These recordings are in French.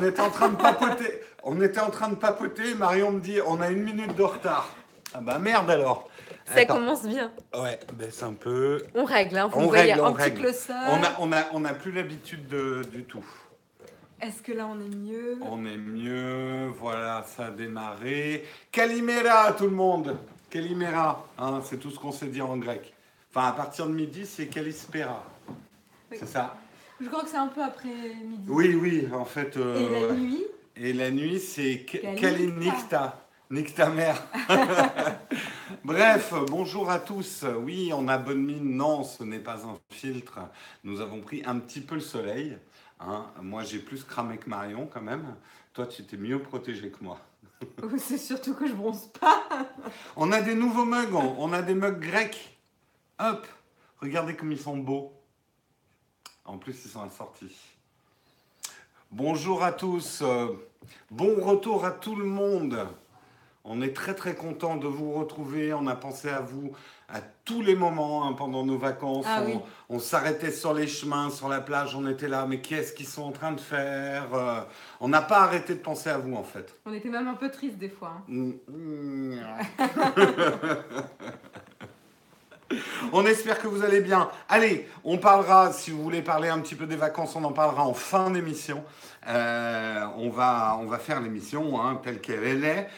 on était en train de papoter. On était en train de papoter. Marion me dit on a une minute de retard. Ah bah merde alors. Ça commence bien. Ouais, baisse un peu. On règle, hein. Vous On voyez règle, un on petit règle. On a, on a, on a plus l'habitude de- du tout. Est-ce que là on est mieux? On est mieux, voilà, ça a démarré. Calimera, tout le monde. Calimera, hein, c'est tout ce qu'on sait dire en grec. Enfin, à partir de midi, c'est Kalispera. Oui. C'est ça? Je crois que c'est un peu après midi. Oui, oui, en fait. euh, Et la nuit Et la nuit, c'est. Kalinikta. Nique ta mère. Bref, bonjour à tous. Oui, on a bonne mine. Non, ce n'est pas un filtre. Nous avons pris un petit peu le soleil. hein. Moi, j'ai plus cramé que Marion quand même. Toi, tu t'es mieux protégé que moi. C'est surtout que je bronze pas. On a des nouveaux mugs. On on a des mugs grecs. Hop, regardez comme ils sont beaux. En plus, ils sont assortis. Bonjour à tous. Bon retour à tout le monde. On est très très content de vous retrouver. On a pensé à vous à tous les moments hein, pendant nos vacances. Ah on oui. on s'arrêtait sur les chemins, sur la plage. On était là. Mais qu'est-ce qu'ils sont en train de faire Euh, On n'a pas arrêté de penser à vous en fait. On était même un peu triste des fois. hein. Mm, On espère que vous allez bien. Allez, on parlera, si vous voulez parler un petit peu des vacances, on en parlera en fin d'émission. Euh, on, va, on va faire l'émission hein, telle qu'elle est.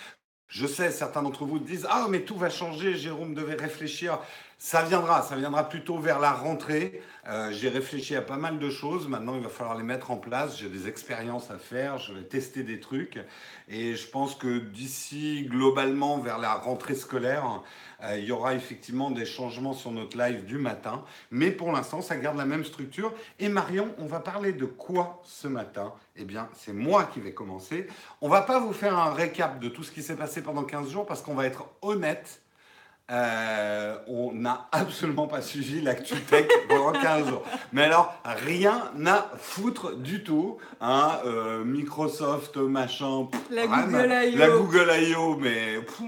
Je sais, certains d'entre vous disent Ah, mais tout va changer, Jérôme devait réfléchir. Ça viendra, ça viendra plutôt vers la rentrée. Euh, J'ai réfléchi à pas mal de choses. Maintenant, il va falloir les mettre en place. J'ai des expériences à faire. Je vais tester des trucs. Et je pense que d'ici, globalement, vers la rentrée scolaire, euh, il y aura effectivement des changements sur notre live du matin. Mais pour l'instant, ça garde la même structure. Et Marion, on va parler de quoi ce matin? Eh bien, c'est moi qui vais commencer. On va pas vous faire un récap de tout ce qui s'est passé pendant 15 jours parce qu'on va être honnête. Euh, on n'a absolument pas suivi l'actu tech pendant 15 jours. Mais alors, rien à foutre du tout. Hein, euh, Microsoft, machin. pff, La Google. La Google I.O. Mais pff,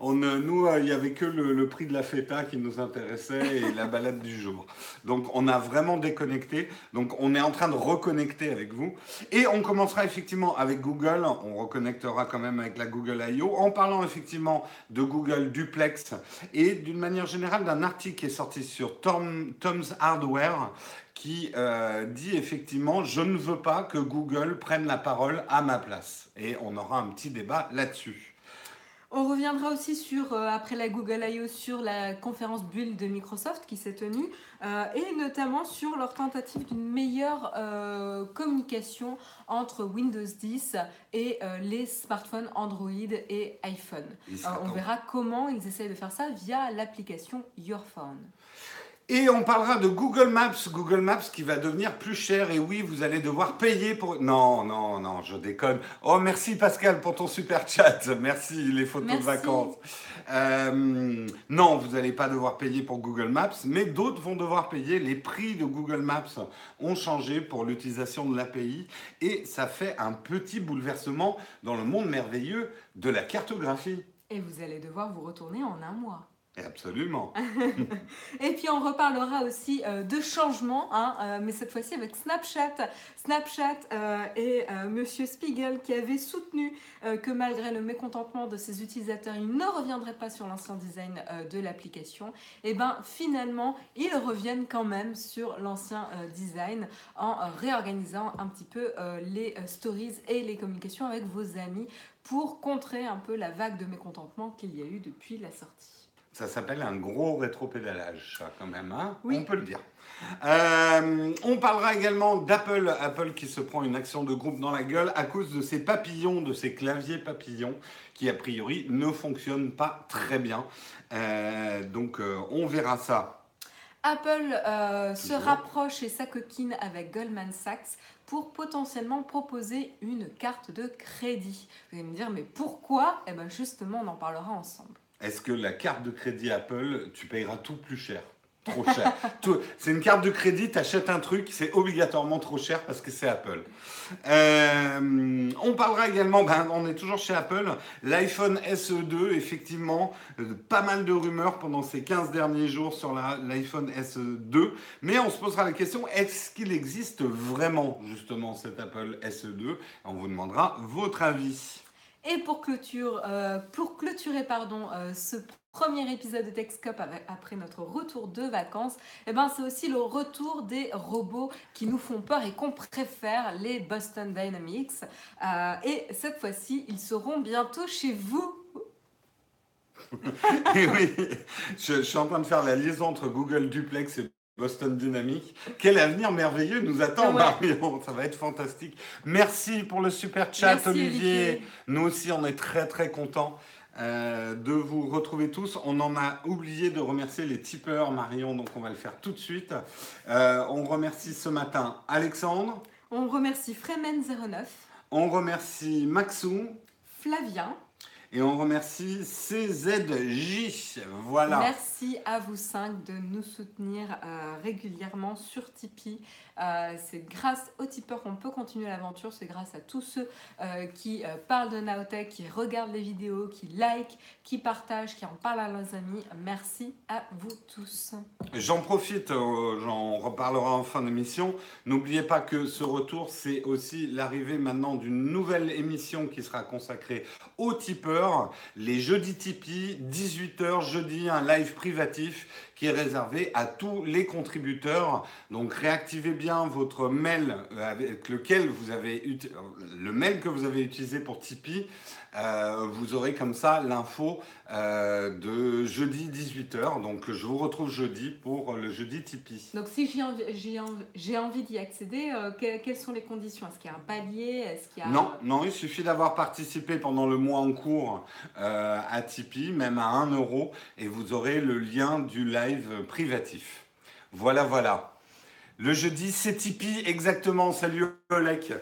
on, euh, nous, euh, il n'y avait que le, prix de la feta qui nous intéressait et la balade du jour. Donc, on a vraiment déconnecté. Donc, on est en train de reconnecter avec vous. Et on commencera effectivement avec Google. On reconnectera quand même avec la Google I.O. en parlant effectivement de Google Duplex et d'une manière générale d'un article qui est sorti sur Tom- Tom's Hardware qui euh, dit effectivement je ne veux pas que Google prenne la parole à ma place. Et on aura un petit débat là-dessus. On reviendra aussi sur, euh, après la Google I.O., sur la conférence Build de Microsoft qui s'est tenue, euh, et notamment sur leur tentative d'une meilleure euh, communication entre Windows 10 et les smartphones Android et iPhone. On verra comment ils essayent de faire ça via l'application Your Phone. Et on parlera de Google Maps, Google Maps qui va devenir plus cher. Et oui, vous allez devoir payer pour. Non, non, non, je déconne. Oh, merci Pascal pour ton super chat. Merci les photos Merci. de vacances. Euh, non, vous n'allez pas devoir payer pour Google Maps, mais d'autres vont devoir payer. Les prix de Google Maps ont changé pour l'utilisation de l'API et ça fait un petit bouleversement dans le monde merveilleux de la cartographie. Et vous allez devoir vous retourner en un mois. Absolument. Et puis on reparlera aussi euh, de changements, hein, euh, mais cette fois-ci avec Snapchat. Snapchat euh, et euh, Monsieur Spiegel qui avait soutenu que malgré le mécontentement de ses utilisateurs, ils ne reviendraient pas sur l'ancien design de l'application. Et ben finalement, ils reviennent quand même sur l'ancien design en réorganisant un petit peu les stories et les communications avec vos amis pour contrer un peu la vague de mécontentement qu'il y a eu depuis la sortie. Ça s'appelle un gros rétropédalage, ça, quand même, hein Oui. on peut le dire. Euh, on parlera également d'Apple, Apple qui se prend une action de groupe dans la gueule à cause de ses papillons, de ses claviers papillons, qui a priori ne fonctionnent pas très bien. Euh, donc euh, on verra ça. Apple se rapproche et s'acoquine avec Goldman Sachs pour potentiellement proposer une carte de crédit. Vous allez me dire, mais pourquoi? Eh bien justement, on en parlera ensemble. Est-ce que la carte de crédit Apple, tu payeras tout plus cher? Trop cher. C'est une carte de crédit, tu achètes un truc, c'est obligatoirement trop cher parce que c'est Apple. Euh, on parlera également, ben, on est toujours chez Apple, l'iPhone SE2, effectivement, euh, pas mal de rumeurs pendant ces 15 derniers jours sur l'iPhone SE2, mais on se posera la question, est-ce qu'il existe vraiment justement cet Apple SE2 On vous demandera votre avis. Et pour, clôture, euh, pour clôturer pardon, euh, ce premier épisode de TechScope après notre retour de vacances, eh ben, c'est aussi le retour des robots qui nous font peur et qu'on préfère, les Boston Dynamics. Euh, et cette fois-ci, ils seront bientôt chez vous. et oui, je, je, suis en train de faire la liaison entre Google Duplex et Boston Dynamics. Quel avenir merveilleux nous attend, Marion. Ça va être fantastique. Merci pour le super chat, Olivier. Nous aussi, on est très, très contents. Euh, de vous retrouver tous. On en a oublié de remercier les tipeurs, Marion, donc on va le faire tout de suite. Euh, on remercie ce matin Alexandre. On remercie Fremen09. On remercie Maxou. Flavien. Et on remercie CZJ. Voilà. Merci à vous cinq de nous soutenir euh, régulièrement sur Tipeee. Euh, c'est grâce aux tipeurs qu'on peut continuer l'aventure. C'est grâce à tous ceux euh, qui euh, parlent de Naotech, qui regardent les vidéos, qui like, qui partagent, qui en parlent à leurs amis. Merci à vous tous. J'en profite, j'en reparlera en fin d'émission. N'oubliez pas que ce retour, c'est aussi l'arrivée maintenant d'une nouvelle émission qui sera consacrée aux tipeurs. Les jeudis Tipeee, 18h jeudi, un live privatif qui est réservé à tous les contributeurs. Donc réactivez bien votre mail avec lequel vous avez le mail que vous avez utilisé pour Tipeee. Euh, vous aurez comme ça l'info euh, de jeudi 18h. Donc je vous retrouve jeudi pour le jeudi Tipeee. Donc si j'ai envie, envie d'y accéder, euh, quelles sont les conditions? Est-ce qu'il y a un palier? Est-ce qu'il y a... Non, non, il suffit d'avoir participé pendant le mois en cours à Tipeee, même à 1 euro, et vous aurez le lien du live privatif. Voilà, voilà. Le jeudi, c'est Tipeee, exactement. Salut Olek.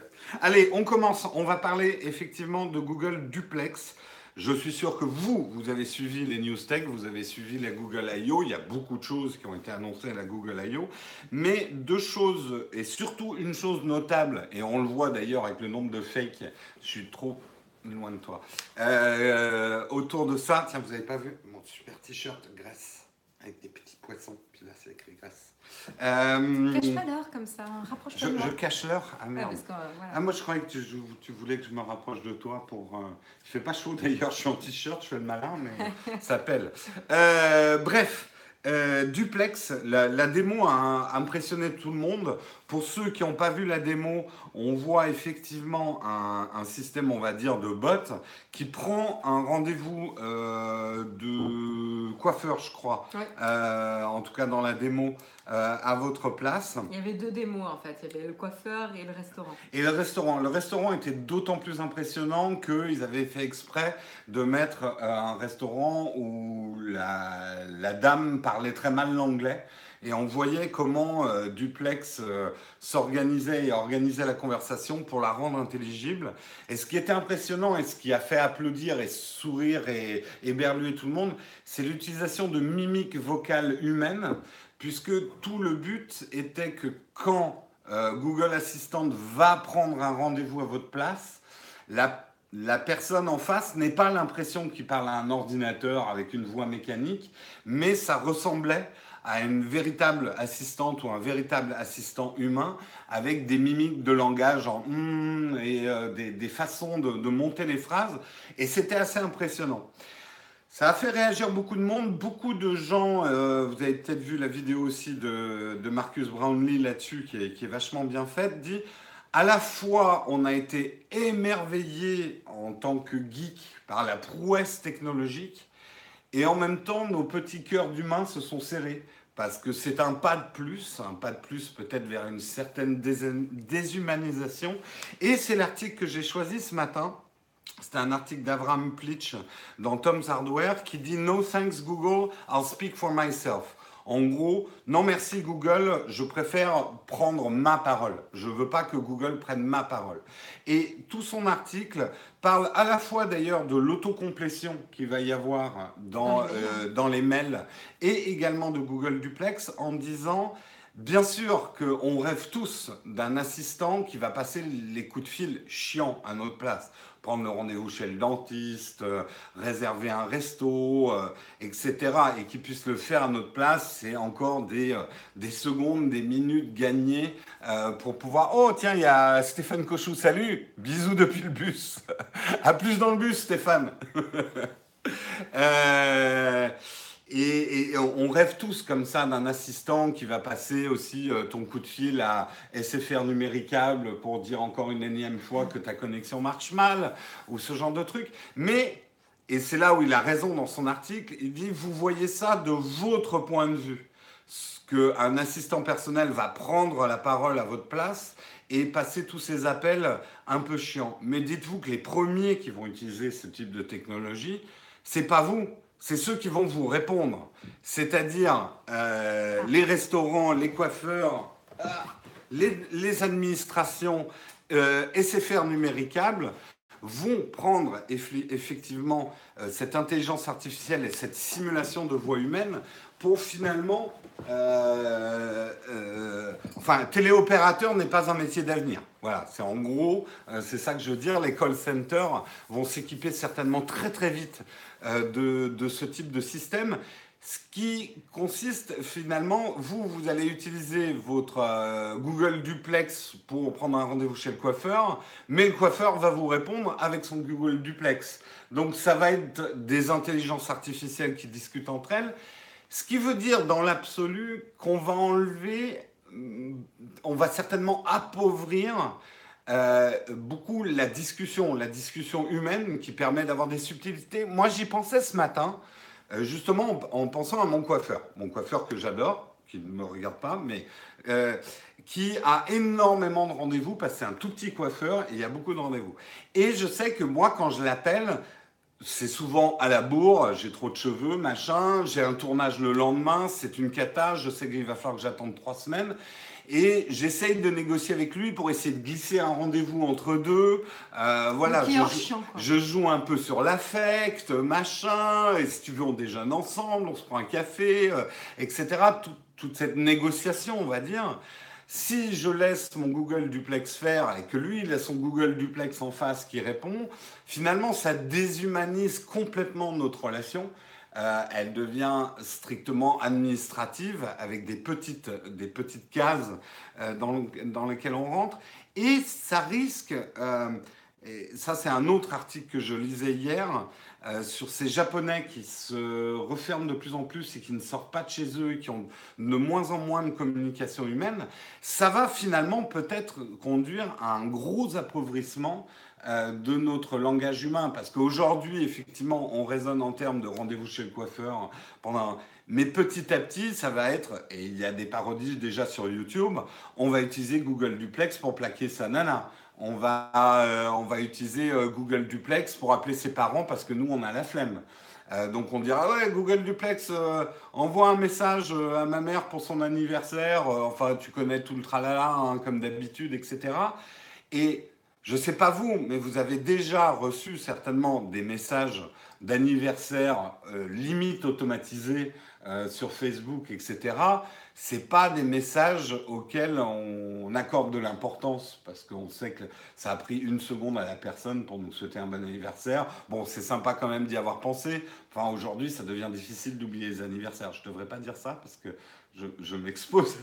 Allez, on commence. On va parler effectivement de Google Duplex. Je suis sûr que vous, vous avez suivi les news tech, vous avez suivi la Google I.O. Il y a beaucoup de choses qui ont été annoncées à la Google I.O. Mais deux choses, et surtout une chose notable, et on le voit d'ailleurs avec le nombre de fakes, je suis trop loin de toi, euh, autour de ça, tiens, vous n'avez pas vu mon super t-shirt Grèce avec des petits poissons. Puis là, c'est écrit Grèce. Euh, cache pas l'heure comme ça, rapproche-toi je, je, cache l'heure Ah merde. Euh, ah, moi, je croyais que tu, tu, voulais que je me rapproche de toi pour. Euh... Il fait pas chaud d'ailleurs, je suis en t-shirt, je fais le malin, mais ça pèle. Euh, bref. Euh, Duplex, la, la, démo a impressionné tout le monde. Pour ceux qui n'ont pas vu la démo, on voit effectivement un, un, système, on va dire, de bot qui prend un rendez-vous euh, de coiffeur, je crois, euh, en tout cas dans la démo, euh, à votre place. Il y avait deux démos en fait, il y avait le coiffeur et le restaurant. Et le restaurant. Le restaurant était d'autant plus impressionnant qu'ils avaient fait exprès de mettre un restaurant où la, la dame parlait très mal l'anglais et on voyait comment euh, Duplex euh, s'organisait et organisait la conversation pour la rendre intelligible. Et ce qui était impressionnant et ce qui a fait applaudir et sourire et éberluer tout le monde, c'est l'utilisation de mimiques vocales humaines, puisque tout le but était que quand euh, Google Assistant va prendre un rendez-vous à votre place, la la personne en face n'ait pas l'impression qu'il parle à un ordinateur avec une voix mécanique, mais ça ressemblait à une véritable assistante ou un véritable assistant humain avec des mimiques de langage en hum et euh, des, façons de, monter les phrases. Et c'était assez impressionnant. Ça a fait réagir beaucoup de monde, beaucoup de gens, euh, vous avez peut-être vu la vidéo aussi de, Marcus Brownlee là-dessus, qui est, vachement bien faite, dit, à la fois on a été émerveillé en tant que geek par la prouesse technologique, et en même temps nos petits cœurs d'humains se sont serrés parce que c'est un pas de plus, un pas de plus peut-être vers une certaine déshumanisation. Et c'est l'article que j'ai choisi ce matin. C'est un article d'Avram Plitch dans Tom's Hardware qui dit No thanks Google, I'll speak for myself. En gros, non merci Google, je préfère prendre ma parole. Je ne veux pas que Google prenne ma parole. Et tout son article parle à la fois d'ailleurs de l'autocomplétion qu'il va y avoir dans, euh, dans les mails et également de Google Duplex en disant Bien sûr qu'on rêve tous d'un assistant qui va passer les coups de fil chiants à notre place. Prendre le rendez-vous chez le dentiste, euh, réserver un resto, euh, etc. Et qui puisse le faire à notre place, c'est encore des, euh, des secondes, des minutes gagnées pour pouvoir... Oh tiens, il y a Stéphane Cochou, salut Bisous depuis le bus. à plus dans le bus, Stéphane. Et, on rêve tous comme ça d'un assistant qui va passer aussi euh, ton coup de fil à SFR numéricable pour dire encore une énième fois que ta connexion marche mal ou ce genre de truc. Mais, et c'est là où il a raison dans son article, il dit vous voyez ça de votre point de vue. Qu'un assistant personnel va prendre la parole à votre place et passer tous ces appels un peu chiants. Mais dites-vous que les premiers qui vont utiliser ce type de technologie, c'est pas vous c'est ceux qui vont vous répondre. C'est-à-dire euh, les restaurants, les coiffeurs, les, administrations, euh, SFR numéricables vont prendre effectivement euh, cette intelligence artificielle et cette simulation de voix humaine pour finalement... Euh, enfin, téléopérateur n'est pas un métier d'avenir. Voilà, c'est en gros, c'est ça que je veux dire. Les call centers vont s'équiper certainement très très vite euh, de, ce type de système. Ce qui consiste finalement, vous, vous allez utiliser votre euh, Google Duplex pour prendre un rendez-vous chez le coiffeur, mais le coiffeur va vous répondre avec son Google Duplex. Donc ça va être des intelligences artificielles qui discutent entre elles, ce qui veut dire dans l'absolu qu'on va enlever, on va certainement appauvrir euh, beaucoup la discussion, la discussion humaine qui permet d'avoir des subtilités. Moi, j'y pensais ce matin, euh, justement en, pensant à mon coiffeur, mon coiffeur que j'adore, qui ne me regarde pas, mais euh, qui a énormément de rendez-vous parce que c'est un tout petit coiffeur et il y a beaucoup de rendez-vous. Et je sais que moi, quand je l'appelle, c'est souvent à la bourre, j'ai trop de cheveux, machin, j'ai un tournage le lendemain, c'est une cata, je sais qu'il va falloir que j'attende trois semaines. Et j'essaye de négocier avec lui pour essayer de glisser un rendez-vous entre deux. Euh, voilà, je, joue un peu sur l'affect, machin. Et si tu veux, on déjeune ensemble, on se prend un café, euh, etc. toute cette négociation, on va dire. Si je laisse mon Google Duplex faire et que lui, il a son Google Duplex en face qui répond, finalement, ça déshumanise complètement notre relation. Euh, elle devient strictement administrative avec des petites, des petites cases euh, dans, dans, lesquelles on rentre. Et ça risque, euh, et ça c'est un autre article que je lisais hier, sur ces Japonais qui se referment de plus en plus et qui ne sortent pas de chez eux et qui ont de moins en moins de communication humaine, ça va finalement peut-être conduire à un gros appauvrissement euh, de notre langage humain. Parce qu'aujourd'hui, effectivement, on raisonne en termes de rendez-vous chez le coiffeur pendant. Mais petit à petit, ça va être, et il y a des parodies déjà sur YouTube, on va utiliser Google Duplex pour plaquer sa nana. On va, euh, on va utiliser euh, Google Duplex pour appeler ses parents parce que nous, on a la flemme. donc on dira ouais Google Duplex envoie un message à ma mère pour son anniversaire. enfin tu connais tout le tralala hein, comme d'habitude etc. Et je ne sais pas vous, mais vous avez déjà reçu certainement des messages d'anniversaire euh, limite automatisés euh, sur Facebook, etc. Ce pas des messages auxquels on, accorde de l'importance parce qu'on sait que ça a pris une seconde à la personne pour nous souhaiter un bon anniversaire. Bon, c'est sympa quand même d'y avoir pensé. Enfin, aujourd'hui, ça devient difficile d'oublier les anniversaires. Je ne devrais pas dire ça parce que je, je m'expose.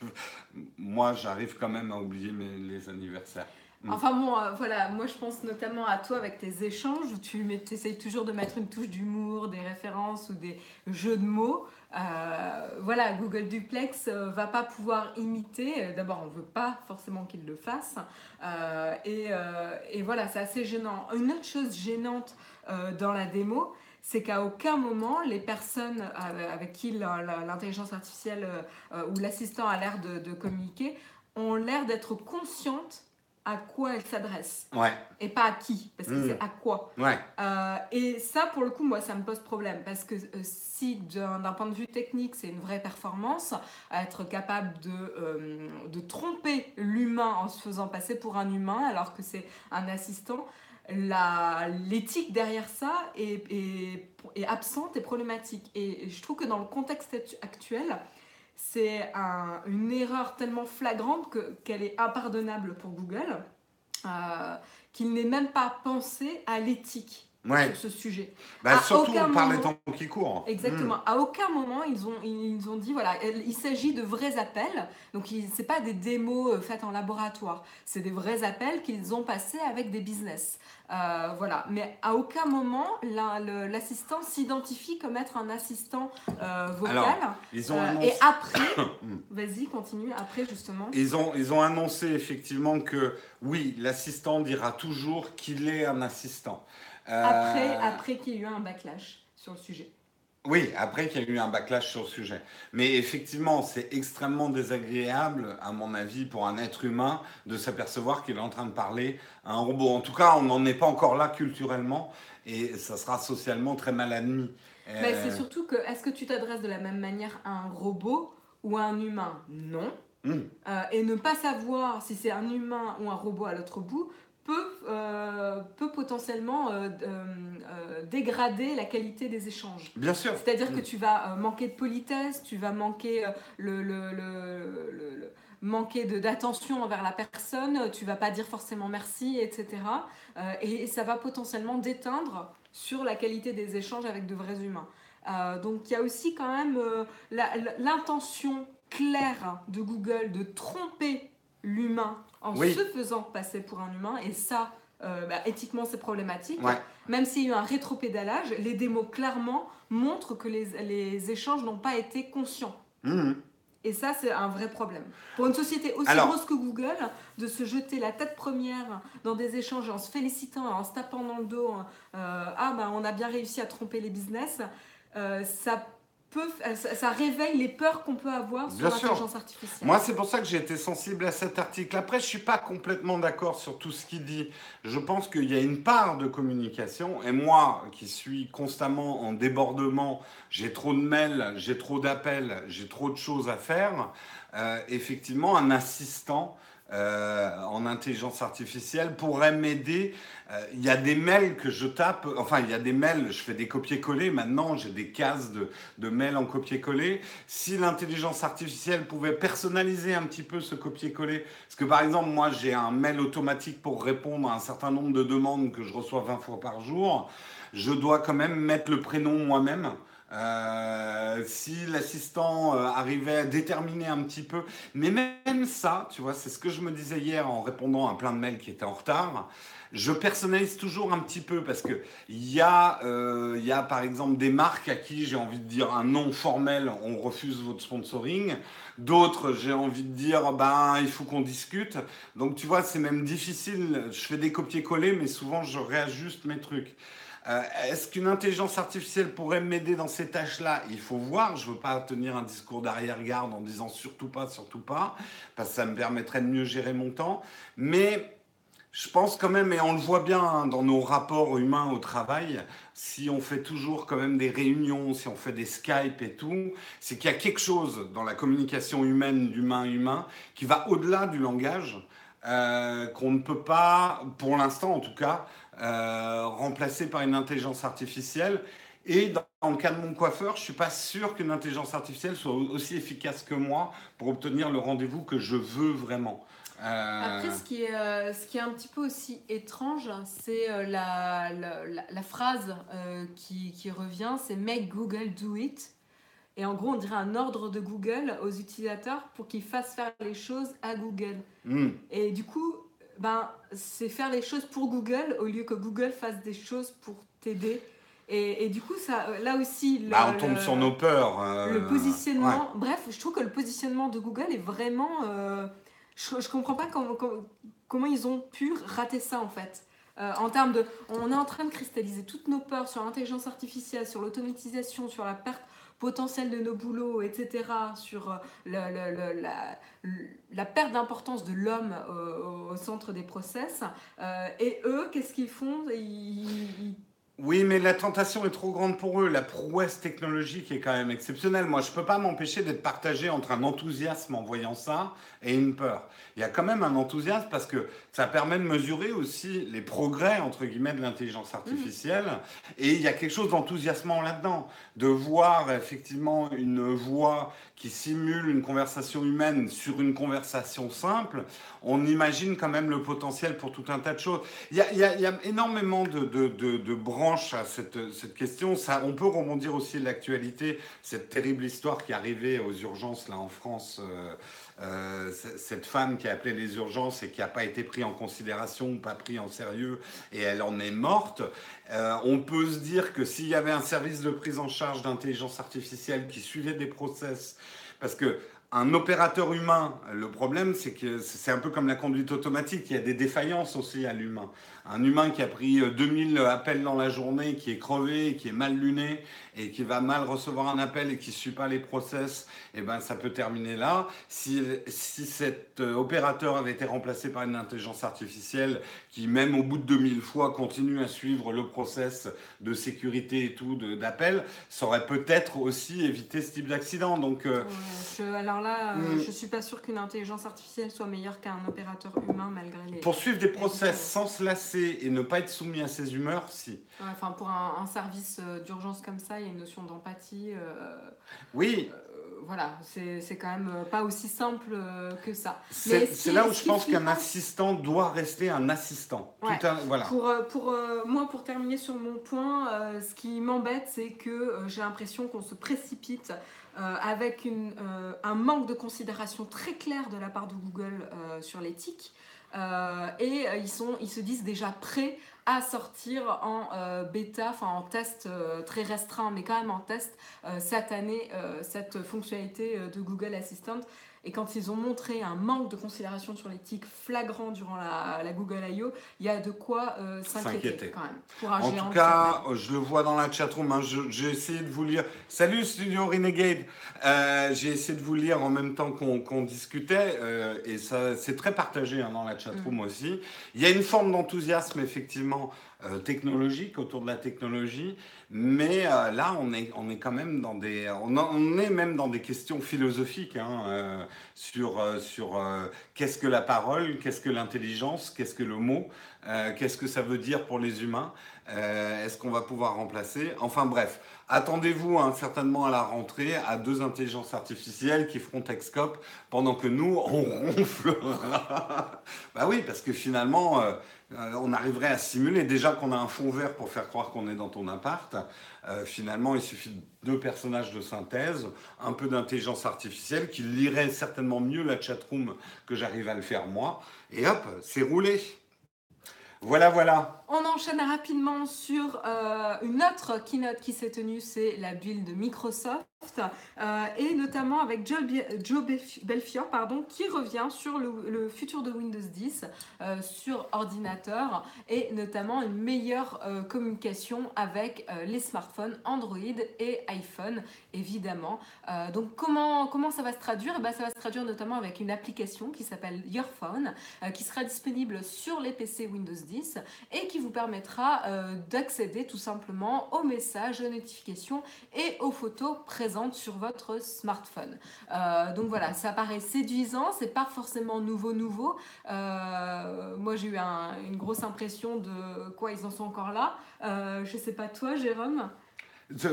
Moi, j'arrive quand même à oublier mes, les anniversaires. Mm. Enfin bon, euh, voilà, moi je pense notamment à toi avec tes échanges où tu essayes toujours de mettre une touche d'humour, des références ou des jeux de mots. Euh, voilà, Google Duplex euh, va pas pouvoir imiter. D'abord, on veut pas forcément qu'il le fasse. Et, voilà, c'est assez gênant. Une autre chose gênante dans la démo, c'est qu'à aucun moment les personnes avec qui l'intelligence artificielle ou l'assistant a l'air de communiquer ont l'air d'être conscientes à quoi elle s'adresse. Et pas à qui, parce que hmm. c'est à quoi. Euh, et ça, pour le coup, moi, ça me pose problème. Parce que euh, si, d'un point de vue technique, c'est une vraie performance, être capable de, euh, de tromper l'humain en se faisant passer pour un humain alors que c'est un assistant, l'éthique derrière ça est, est, est, absente et problématique. Et je trouve que dans le contexte actuel, c'est une erreur tellement flagrante qu'elle est impardonnable pour Google, euh, qu'il n'est même pas pensé à l'éthique sur ce sujet. Bah, surtout par les temps qui courent. Exactement. Hmm. À aucun moment ils ont, ils ont dit voilà, il s'agit de vrais appels. Donc ce pas des démos euh, faites en laboratoire, c'est des vrais appels qu'ils ont passés avec des business. Euh, voilà. Mais à aucun moment l'assistant s'identifie comme être un assistant euh, vocal. ils ont Et après, hmm. vas-y, continue. Après justement. Ils ont, ils ont annoncé effectivement que oui, l'assistant dira toujours qu'il est un assistant. Après, euh, après qu'il y ait eu un backlash sur le sujet. Oui, après qu'il y ait eu un backlash sur le sujet. Mais effectivement, c'est extrêmement désagréable, à mon avis, pour un être humain de s'apercevoir qu'il est en train de parler à un robot. En tout cas, on n'en est pas encore là culturellement et ça sera socialement très mal admis. Mais c'est surtout que, est-ce que tu t'adresses de la même manière à un robot ou à un humain? Non. Hmm. Euh, et ne pas savoir si c'est un humain ou un robot à l'autre bout euh, peut potentiellement euh, euh, dégrader la qualité des échanges. Bien sûr. C'est-à-dire que mm. tu vas manquer de politesse, tu vas manquer le, le, le, manquer d'attention envers la personne, tu vas pas dire forcément merci, etc. et ça va potentiellement déteindre sur la qualité des échanges avec de vrais humains. donc il y a aussi quand même l'intention claire de Google de tromper l'humain en se faisant passer pour un humain. Et ça, euh, bah, éthiquement, c'est problématique. Même s'il y a eu un rétropédalage, les démos clairement montrent que les, les échanges n'ont pas été conscients. Mmh. Et ça, c'est un vrai problème. Pour une société aussi grosse que Google, de se jeter la tête première dans des échanges en se félicitant, en se tapant dans le dos, euh, ah bah on a bien réussi à tromper les business, euh, ça ça, réveille les peurs qu'on peut avoir sur l'intelligence artificielle. Moi, c'est pour ça que j'ai été sensible à cet article. Après, je suis pas complètement d'accord sur tout ce qu'il dit. Je pense qu'il y a une part de communication. Et moi, qui suis constamment en débordement, j'ai trop de mails, j'ai trop d'appels, j'ai trop de choses à faire. Euh, effectivement, un assistant euh, en intelligence artificielle pourrait m'aider. Euh, il y a des mails que je tape, enfin il y a des mails, je fais des copier-coller, maintenant j'ai des cases de, de mails en copier-coller. Si l'intelligence artificielle pouvait personnaliser un petit peu ce copier-coller, parce que par exemple moi j'ai un mail automatique pour répondre à un certain nombre de demandes que je reçois 20 fois par jour, je dois quand même mettre le prénom moi-même. Euh, si l'assistant euh, arrivait à déterminer un petit peu, mais même ça, tu vois, c'est ce que je me disais hier en répondant à plein de mails qui étaient en retard. Je personnalise toujours un petit peu parce que il y a, euh, par exemple des marques à qui j'ai envie de dire un non formel, on refuse votre sponsoring. D'autres, j'ai envie de dire, ben, il faut qu'on discute. Donc, tu vois, c'est même difficile. Je fais des copier-coller, mais souvent, je réajuste mes trucs. Euh, est-ce qu'une intelligence artificielle pourrait m'aider dans ces tâches-là? Il faut voir. Je ne veux pas tenir un discours d'arrière-garde en disant surtout pas, surtout pas, parce que ça me permettrait de mieux gérer mon temps. Mais je pense quand même, et on le voit bien hein, dans nos rapports humains au travail, si on fait toujours quand même des réunions, si on fait des Skype et tout, c'est qu'il y a quelque chose dans la communication humaine d'humain-humain qui va au-delà du langage, euh, qu'on ne peut pas, pour l'instant en tout cas, euh, remplacé par une intelligence artificielle. Et dans le cas de mon coiffeur, je ne suis pas sûr qu'une intelligence artificielle soit aussi efficace que moi pour obtenir le rendez-vous que je veux vraiment. Euh, Après, ce qui, est, euh, ce qui est un petit peu aussi étrange, c'est la, la, la, phrase qui, qui, revient, c'est Make Google do it. Et en gros, on dirait un ordre de Google aux utilisateurs pour qu'ils fassent faire les choses à Google. Hmm. Et du coup, ben, c'est faire les choses pour Google au lieu que Google fasse des choses pour t'aider. Et, et, du coup, ça, là aussi, le, bah, on tombe sur nos peurs. Euh, le positionnement. Bref, je trouve que le positionnement de Google est vraiment. Euh, je, je comprends pas comment, comment, ils ont pu rater ça en fait. Euh, en termes de, on est en train de cristalliser toutes nos peurs sur l'intelligence artificielle, sur l'automatisation, sur la perte potentiel de nos boulots, etc., sur euh, la, perte d'importance de l'homme au, centre des process. Euh, et eux, qu'est-ce qu'ils font? Ils, Oui, mais la tentation est trop grande pour eux. La prouesse technologique est quand même exceptionnelle. Moi, je ne peux pas m'empêcher d'être partagé entre un enthousiasme en voyant ça et une peur. Il y a quand même un enthousiasme parce que ça permet de mesurer aussi les progrès, entre guillemets, de l'intelligence artificielle. Et il y a quelque chose d'enthousiasmant là-dedans. De voir effectivement une voix qui simule une conversation humaine sur une conversation simple, on imagine quand même le potentiel pour tout un tas de choses. Il y a, énormément de, de, branches à cette, cette, question. Ça, on peut rebondir aussi de l'actualité, cette terrible histoire qui est arrivée aux urgences là en France. Euh, euh, cette femme qui a appelé les urgences et qui n'a pas été prise en considération pas prise en sérieux et elle en est morte. Euh, on peut se dire que s'il y avait un service de prise en charge d'intelligence artificielle qui suivait des process, parce que un opérateur humain, le problème, c'est que c'est un peu comme la conduite automatique, il y a des défaillances aussi à l'humain. Un humain qui a pris 2000 appels dans la journée, qui est crevé, qui est mal luné, et qui va mal recevoir un appel et qui ne suit pas les process, eh ben, ça peut terminer là. Si, si cet euh, opérateur avait été remplacé par une intelligence artificielle qui, même au bout de 2000 fois, continue à suivre le process de sécurité et tout d'appel, ça aurait peut-être aussi évité ce type d'accident. Donc, euh, alors là, euh, hmm. je ne suis pas sûr qu'une intelligence artificielle soit meilleure qu'un opérateur humain malgré les... Pour suivre des process sans se lasser et ne pas être soumis à ses humeurs, si. enfin, pour un, un service d'urgence comme ça, il y a une notion d'empathie. Euh, oui. Euh, voilà, c'est quand même pas aussi simple euh, que ça. C'est là où je pense qu'un assistant doit rester un assistant. voilà. Pour, pour moi, pour terminer sur mon point, ce qui m'embête, c'est que j'ai l'impression qu'on se précipite avec une, un manque de considération très clair de la part de Google sur l'éthique. et ils, ils se disent déjà prêts à sortir en euh, bêta, enfin en test euh, très restreint, mais quand même en test euh, cette année, cette fonctionnalité de Google Assistant. Et quand ils ont montré un manque de considération sur l'éthique flagrant durant la, Google I.O., il y a de quoi s'inquiéter quand même. en tout cas, je le vois dans la chatroom. Hein, j'ai essayé de vous lire. Salut Studio Renegade. j'ai essayé de vous lire en même temps qu'on discutait. et ça, c'est très partagé hein, dans la chatroom mm. aussi. Il y a une forme d'enthousiasme, effectivement euh, technologique autour de la technologie, mais euh, là on est, on est quand même dans des, on, est même dans des questions philosophiques hein, euh, sur, sur qu'est-ce que la parole, qu'est-ce que l'intelligence, qu'est-ce que le mot, qu'est-ce que ça veut dire pour les humains, est-ce qu'on va pouvoir remplacer, enfin bref. Attendez-vous hein, certainement à la rentrée à deux intelligences artificielles qui feront Texcope pendant que nous, on ronflera. bah oui, parce que finalement, euh, on arriverait à simuler. Déjà qu'on a un fond vert pour faire croire qu'on est dans ton appart, euh, finalement, il suffit de deux personnages de synthèse, un peu d'intelligence artificielle qui lirait certainement mieux la chatroom que j'arrive à le faire moi. Et hop, c'est roulé. Voilà, voilà. On enchaîne rapidement sur euh, une autre keynote qui s'est tenue, c'est la build de Microsoft. Euh, et notamment avec Joe, Belfior pardon, qui revient sur le, futur de Windows 10 euh, sur ordinateur et notamment une meilleure communication avec les smartphones Android et iPhone évidemment. donc comment, comment ça va se traduire? Eh ben, Ça va se traduire notamment avec une application qui s'appelle Your Phone qui sera disponible sur les PC Windows 10 et qui vous permettra euh, d'accéder tout simplement aux messages, aux notifications et aux photos présentes sur votre smartphone. Euh, donc voilà, ça paraît séduisant, c'est pas forcément nouveau nouveau. Euh, moi j'ai eu une grosse impression de quoi ils en sont encore là. je sais pas toi Jérôme?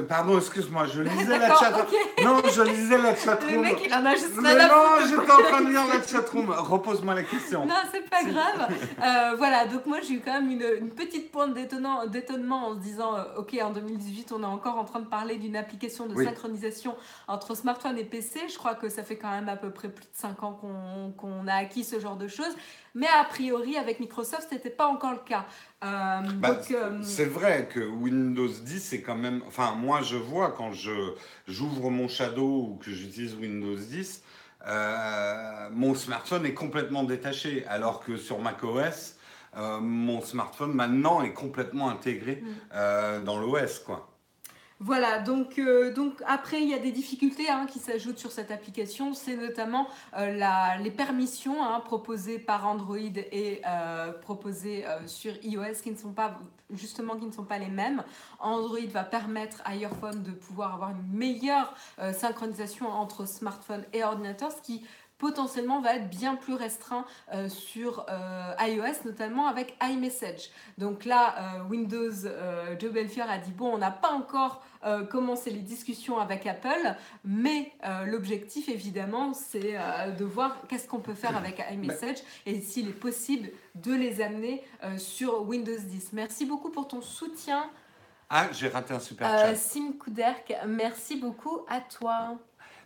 Pardon, excuse-moi, je lisais la chatroom. Non, je lisais la chatroom. Le mec, il en a juste Mais non, j'étais en train de lire la chatroom. Repose-moi la question. Non, c'est pas grave. Euh, voilà, donc moi, j'ai eu quand même une, petite pointe d'étonnement en se disant, euh, ok, en 2018, on est encore en train de parler d'une application de synchronisation entre smartphone et PC. Je crois que ça fait quand même à peu près plus de 5 ans qu'on a acquis ce genre de choses. Mais a priori, avec Microsoft, ce n'était pas encore le cas. Euh, bah, euh, c'est vrai que Windows 10, c'est quand même. Enfin, moi, je vois quand je, j'ouvre mon Shadow ou que j'utilise Windows 10, euh, mon smartphone est complètement détaché. Alors que sur macOS, mon smartphone maintenant est complètement intégré mm. dans l'OS. quoi. Voilà, donc, euh, donc après, il y a des difficultés hein, qui s'ajoutent sur cette application. C'est notamment euh, la, les permissions hein, proposées par Android et euh, proposées sur iOS qui ne sont pas justement qui ne sont pas les mêmes. Android va permettre à Earphone de pouvoir avoir une meilleure synchronisation entre smartphone et ordinateur, ce qui potentiellement va être bien plus restreint euh, sur euh, iOS, notamment avec iMessage. Donc là, euh, Windows, Joe Belfier a dit, bon, on n'a pas encore commencé les discussions avec Apple, mais l'objectif, évidemment, c'est de voir qu'est-ce qu'on peut faire avec iMessage et s'il est possible de les amener sur Windows 10. Merci beaucoup pour ton soutien. Ah, j'ai raté un super chat. Sim Kuderk, merci beaucoup à toi.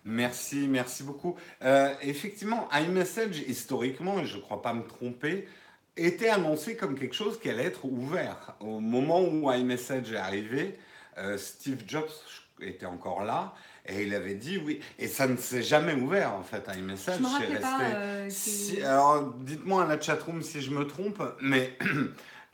Merci, merci beaucoup. Euh, effectivement, iMessage, historiquement, et je ne crois pas me tromper, était annoncé comme quelque chose qui allait être ouvert. Au moment où iMessage est arrivé, euh, Steve Jobs était encore là et il avait dit oui. Et ça ne s'est jamais ouvert en fait, iMessage. Je me pas, euh, alors, dites-moi à la chatroom si je me trompe, mais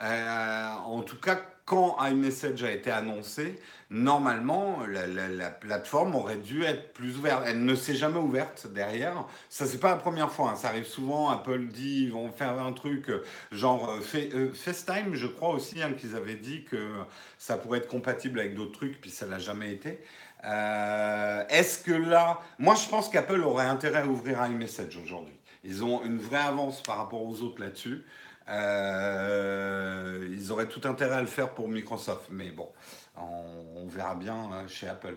en tout cas, quand iMessage a été annoncé, normalement, la, plateforme aurait dû être plus ouverte. Elle ne s'est jamais ouverte derrière. Ça, c'est pas la première fois. Hein. Ça arrive souvent. Apple dit ils vont faire un truc euh, genre euh, euh, FaceTime, je crois aussi hein, qu'ils avaient dit que ça pourrait être compatible avec d'autres trucs, puis ça l'a jamais été. Est-ce que là, moi, je pense qu'Apple aurait intérêt à ouvrir iMessage aujourd'hui. Ils ont une vraie avance par rapport aux autres là-dessus. Ils auraient tout intérêt à le faire pour Microsoft, mais bon, on, verra bien euh, chez Apple.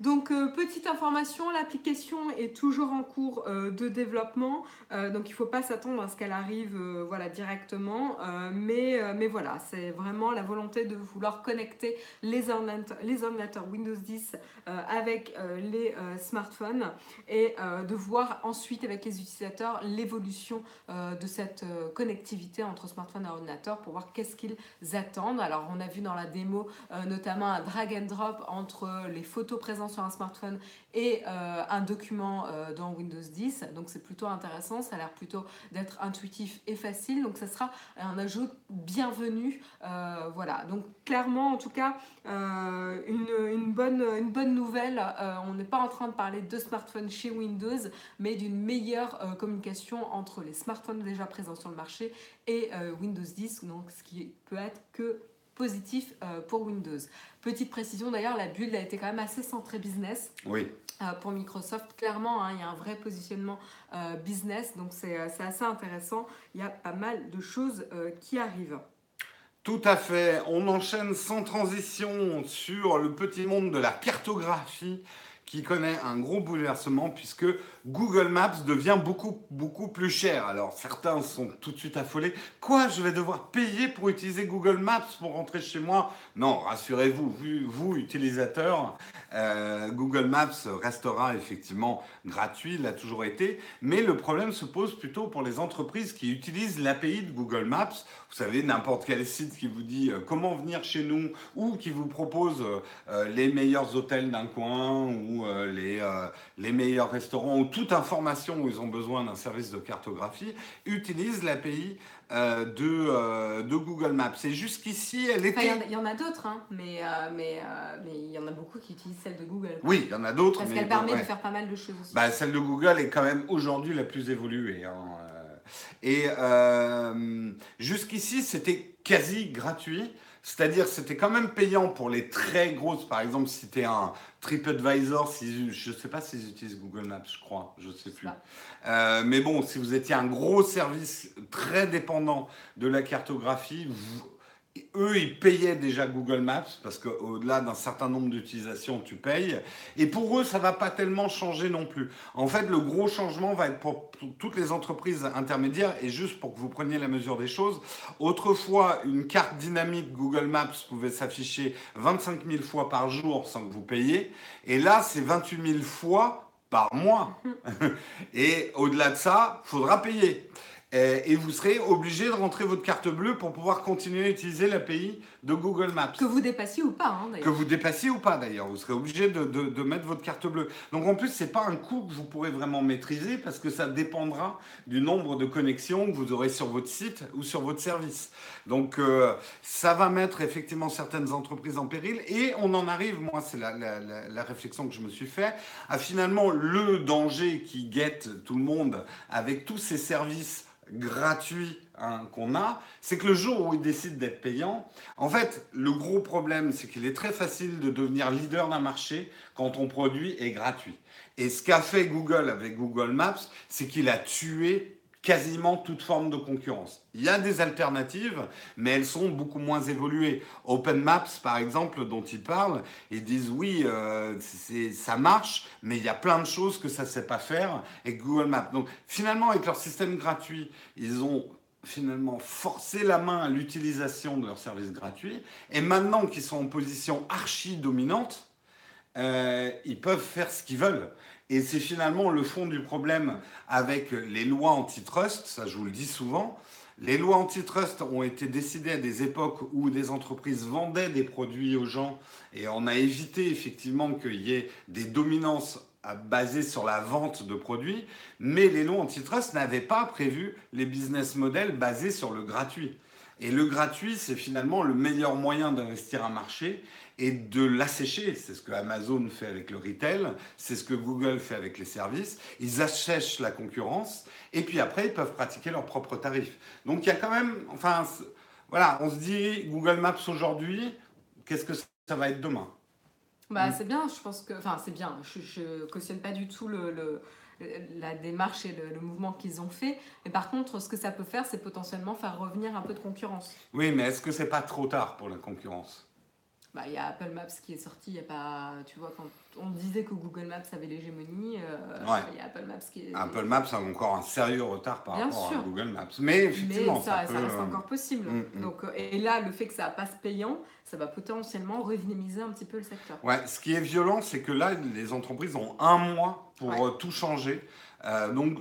Donc, euh, petite information, l'application est toujours en cours euh, de développement. Euh, donc, il ne faut pas s'attendre à ce qu'elle arrive voilà, directement. mais, voilà, c'est vraiment la volonté de vouloir connecter les ordinateurs, Windows 10 avec les smartphones et de voir ensuite avec les utilisateurs l'évolution de cette connectivité entre smartphone et ordinateur pour voir qu'est-ce qu'ils attendent. Alors, on a vu dans la démo notamment un drag and drop entre les photos présentes sur un smartphone et euh, un document euh, dans Windows 10. Donc c'est plutôt intéressant, ça a l'air plutôt d'être intuitif et facile. Donc ça sera un ajout bienvenu. Euh, voilà, donc clairement en tout cas une, bonne, une bonne nouvelle. on n'est pas en train de parler de smartphones chez Windows, mais d'une meilleure communication entre les smartphones déjà présents sur le marché et Windows 10. Donc ce qui peut être que positif euh, pour Windows. Petite précision d'ailleurs, la build a été quand même assez centrée business. Oui. Euh, pour Microsoft, clairement, hein, il y a un vrai positionnement euh, business, donc c'est assez intéressant. Il y a pas mal de choses qui arrivent. Tout à fait. On enchaîne sans transition sur le petit monde de la cartographie qui connaît un gros bouleversement puisque Google Maps devient beaucoup, beaucoup plus cher. Alors certains sont tout de suite affolés. Quoi, je vais devoir payer pour utiliser Google Maps pour rentrer chez moi? Non, rassurez-vous, vous, utilisateurs, euh, Google Maps restera effectivement gratuit, l'a toujours été. Mais le problème se pose plutôt pour les entreprises qui utilisent l'API de Google Maps. Vous savez, n'importe quel site qui vous dit euh, comment venir chez nous ou qui vous propose euh, les meilleurs hôtels d'un coin ou euh, les, euh, les meilleurs restaurants ou toute information où ils ont besoin d'un service de cartographie utilisent l'API euh, de, de Google Maps. Et jusqu'ici, elle était... Il y, en a, d'autres, hein, mais mais mais il y en a beaucoup qui utilisent celle de Google. Oui, il y en a d'autres. Parce qu'elle permet de faire pas mal de choses aussi. Bah, celle de Google est quand même aujourd'hui la plus évoluée. Hein. Et jusqu'ici, c'était quasi gratuit. C'est-à-dire, c'était quand même payant pour les très grosses. Par exemple, si tu es un TripAdvisor, si, je ne sais pas s'ils utilisent Google Maps, je crois, je ne sais plus. Euh, mais bon, si vous étiez un gros service très dépendant de la cartographie, vous, eux, ils payaient déjà Google Maps parce qu'au-delà d'un certain nombre d'utilisations, tu payes. Et pour eux, ça va pas tellement changer non plus. En fait, le gros changement va être pour toutes les entreprises intermédiaires. Et juste pour que vous preniez la mesure des choses, autrefois, une carte dynamique Google Maps pouvait s'afficher 25 000 fois par jour sans que vous payiez. Et là, c'est 28 000 fois par mois. Et au-delà de ça, faudra payer. Et, et vous serez obligé de rentrer votre carte bleue pour pouvoir continuer à utiliser l'API de Google Maps. Que vous dépassiez ou pas, hein, Que d'ailleurs. vous dépassiez ou pas d'ailleurs, vous serez obligé de, de- de mettre votre carte bleue. Donc en plus, c'est pas un coût que vous pourrez vraiment maîtriser parce que ça dépendra du nombre de connexions que vous aurez sur votre site ou sur votre service. Donc euh, ça va mettre effectivement certaines entreprises en péril et on en arrive, moi c'est la, la- la- la réflexion que je me suis fait, à finalement le danger qui guette tout le monde avec tous ces services gratuits hein, qu'on a, c'est que le jour où ils décident d'être payants, en fait, le gros problème, c'est qu'il est très facile de devenir leader d'un marché quand ton produit est gratuit. Et ce qu'a fait Google avec Google Maps, c'est qu'il a tué quasiment toute forme de concurrence. Il y a des alternatives, mais elles sont beaucoup moins évoluées. Open Maps, par exemple, dont ils parlent, ils disent oui, euh, ça marche, mais il y a plein de choses que ça ne sait pas faire et Google Maps. Donc finalement, avec leur système gratuit, ils ont finalement forcé la main à l'utilisation de leurs services gratuits. Et maintenant qu'ils sont en position archi dominante, euh, ils peuvent faire ce qu'ils veulent. Et c'est finalement le fond du problème avec les lois antitrust, ça je vous le dis souvent. Les lois antitrust ont été décidées à des époques où des entreprises vendaient des produits aux gens et on a évité effectivement qu'il y ait des dominances basées sur la vente de produits, mais les lois antitrust n'avaient pas prévu les business models basés sur le gratuit. Et le gratuit, c'est finalement le meilleur moyen d'investir un marché et de l'assécher. C'est ce que Amazon fait avec le retail, c'est ce que Google fait avec les services. Ils assèchent la concurrence et puis après, ils peuvent pratiquer leurs propres tarifs. Donc il y a quand même, enfin, voilà, on se dit Google Maps aujourd'hui, qu'est-ce que ça va être demain? Bah, Mm. c'est bien, je pense que. Enfin, c'est bien. Je, je cautionne pas du tout le, le- la démarche et le, le mouvement qu'ils ont fait. Mais par contre, ce que ça peut faire, c'est potentiellement faire revenir un peu de concurrence. Oui, mais est-ce que c'est pas trop tard pour la concurrence? Bah, il y a Apple Maps qui est sorti, il y a pas. Tu vois, quand on disait que Google Maps avait l'hégémonie, euh, Ouais. il y a Apple Maps qui est. Apple Maps a encore un sérieux retard par Bien rapport sûr. à Google Maps. Mais effectivement, Mais ça, ça peut, reste euh, encore possible. Mm, mm. Donc, euh, et là, le fait que ça passe payant, ça va potentiellement redynamiser un petit peu le secteur. Ouais, ce qui est violent, c'est que là, les entreprises ont un mois pour Ouais. tout changer. Euh, donc,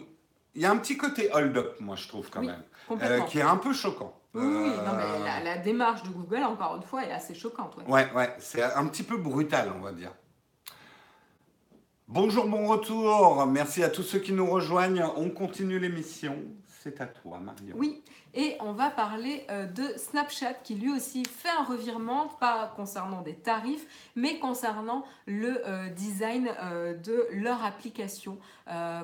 il y a un petit côté hold-up, moi, je trouve, quand Oui, même, euh, qui est un peu choquant. Oui. Euh, non, mais la, la démarche de Google, encore une fois, est assez choquante. ouais. Ouais, ouais, c'est un petit peu brutal, on va dire. Bonjour, bon retour. Merci à tous ceux qui nous rejoignent. On continue l'émission. C'est à toi, Marion. Oui, et on va parler euh, de Snapchat qui lui aussi fait un revirement, pas concernant des tarifs, mais concernant le euh, design euh, de leur application.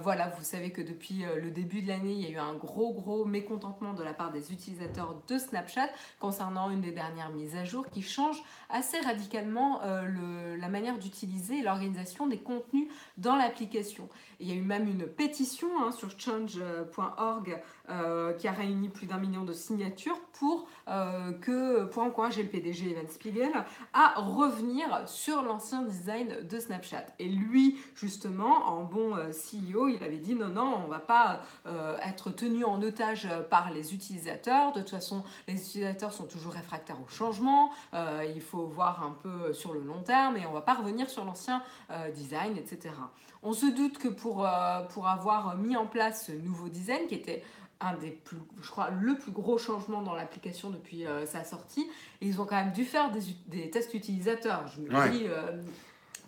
Voilà, vous savez que depuis le début de l'année, il y a eu un gros, gros mécontentement de la part des utilisateurs de Snapchat concernant une des dernières mises à jour qui change assez radicalement le- la manière d'utiliser l'organisation des contenus dans l'application. Il y a eu même une pétition hein, sur change.org euh, qui a réuni plus d'un million de signatures pour, euh, que, pour encourager le PDG Evan Spiegel à revenir sur l'ancien design de Snapchat. Et lui, justement, en bon euh, CEO, il avait dit non, non, on va pas euh, être tenu en otage par les utilisateurs. De toute façon, les utilisateurs sont toujours réfractaires au changement. Il faut voir un peu sur le long terme et on va pas revenir sur l'ancien design, etc. On se doute que pour, pour avoir mis en place ce nouveau design, qui était un des plus, je crois, le plus gros changement dans l'application depuis euh, sa sortie, ils ont quand même dû faire des, tests utilisateurs. Je me Ouais. dis euh,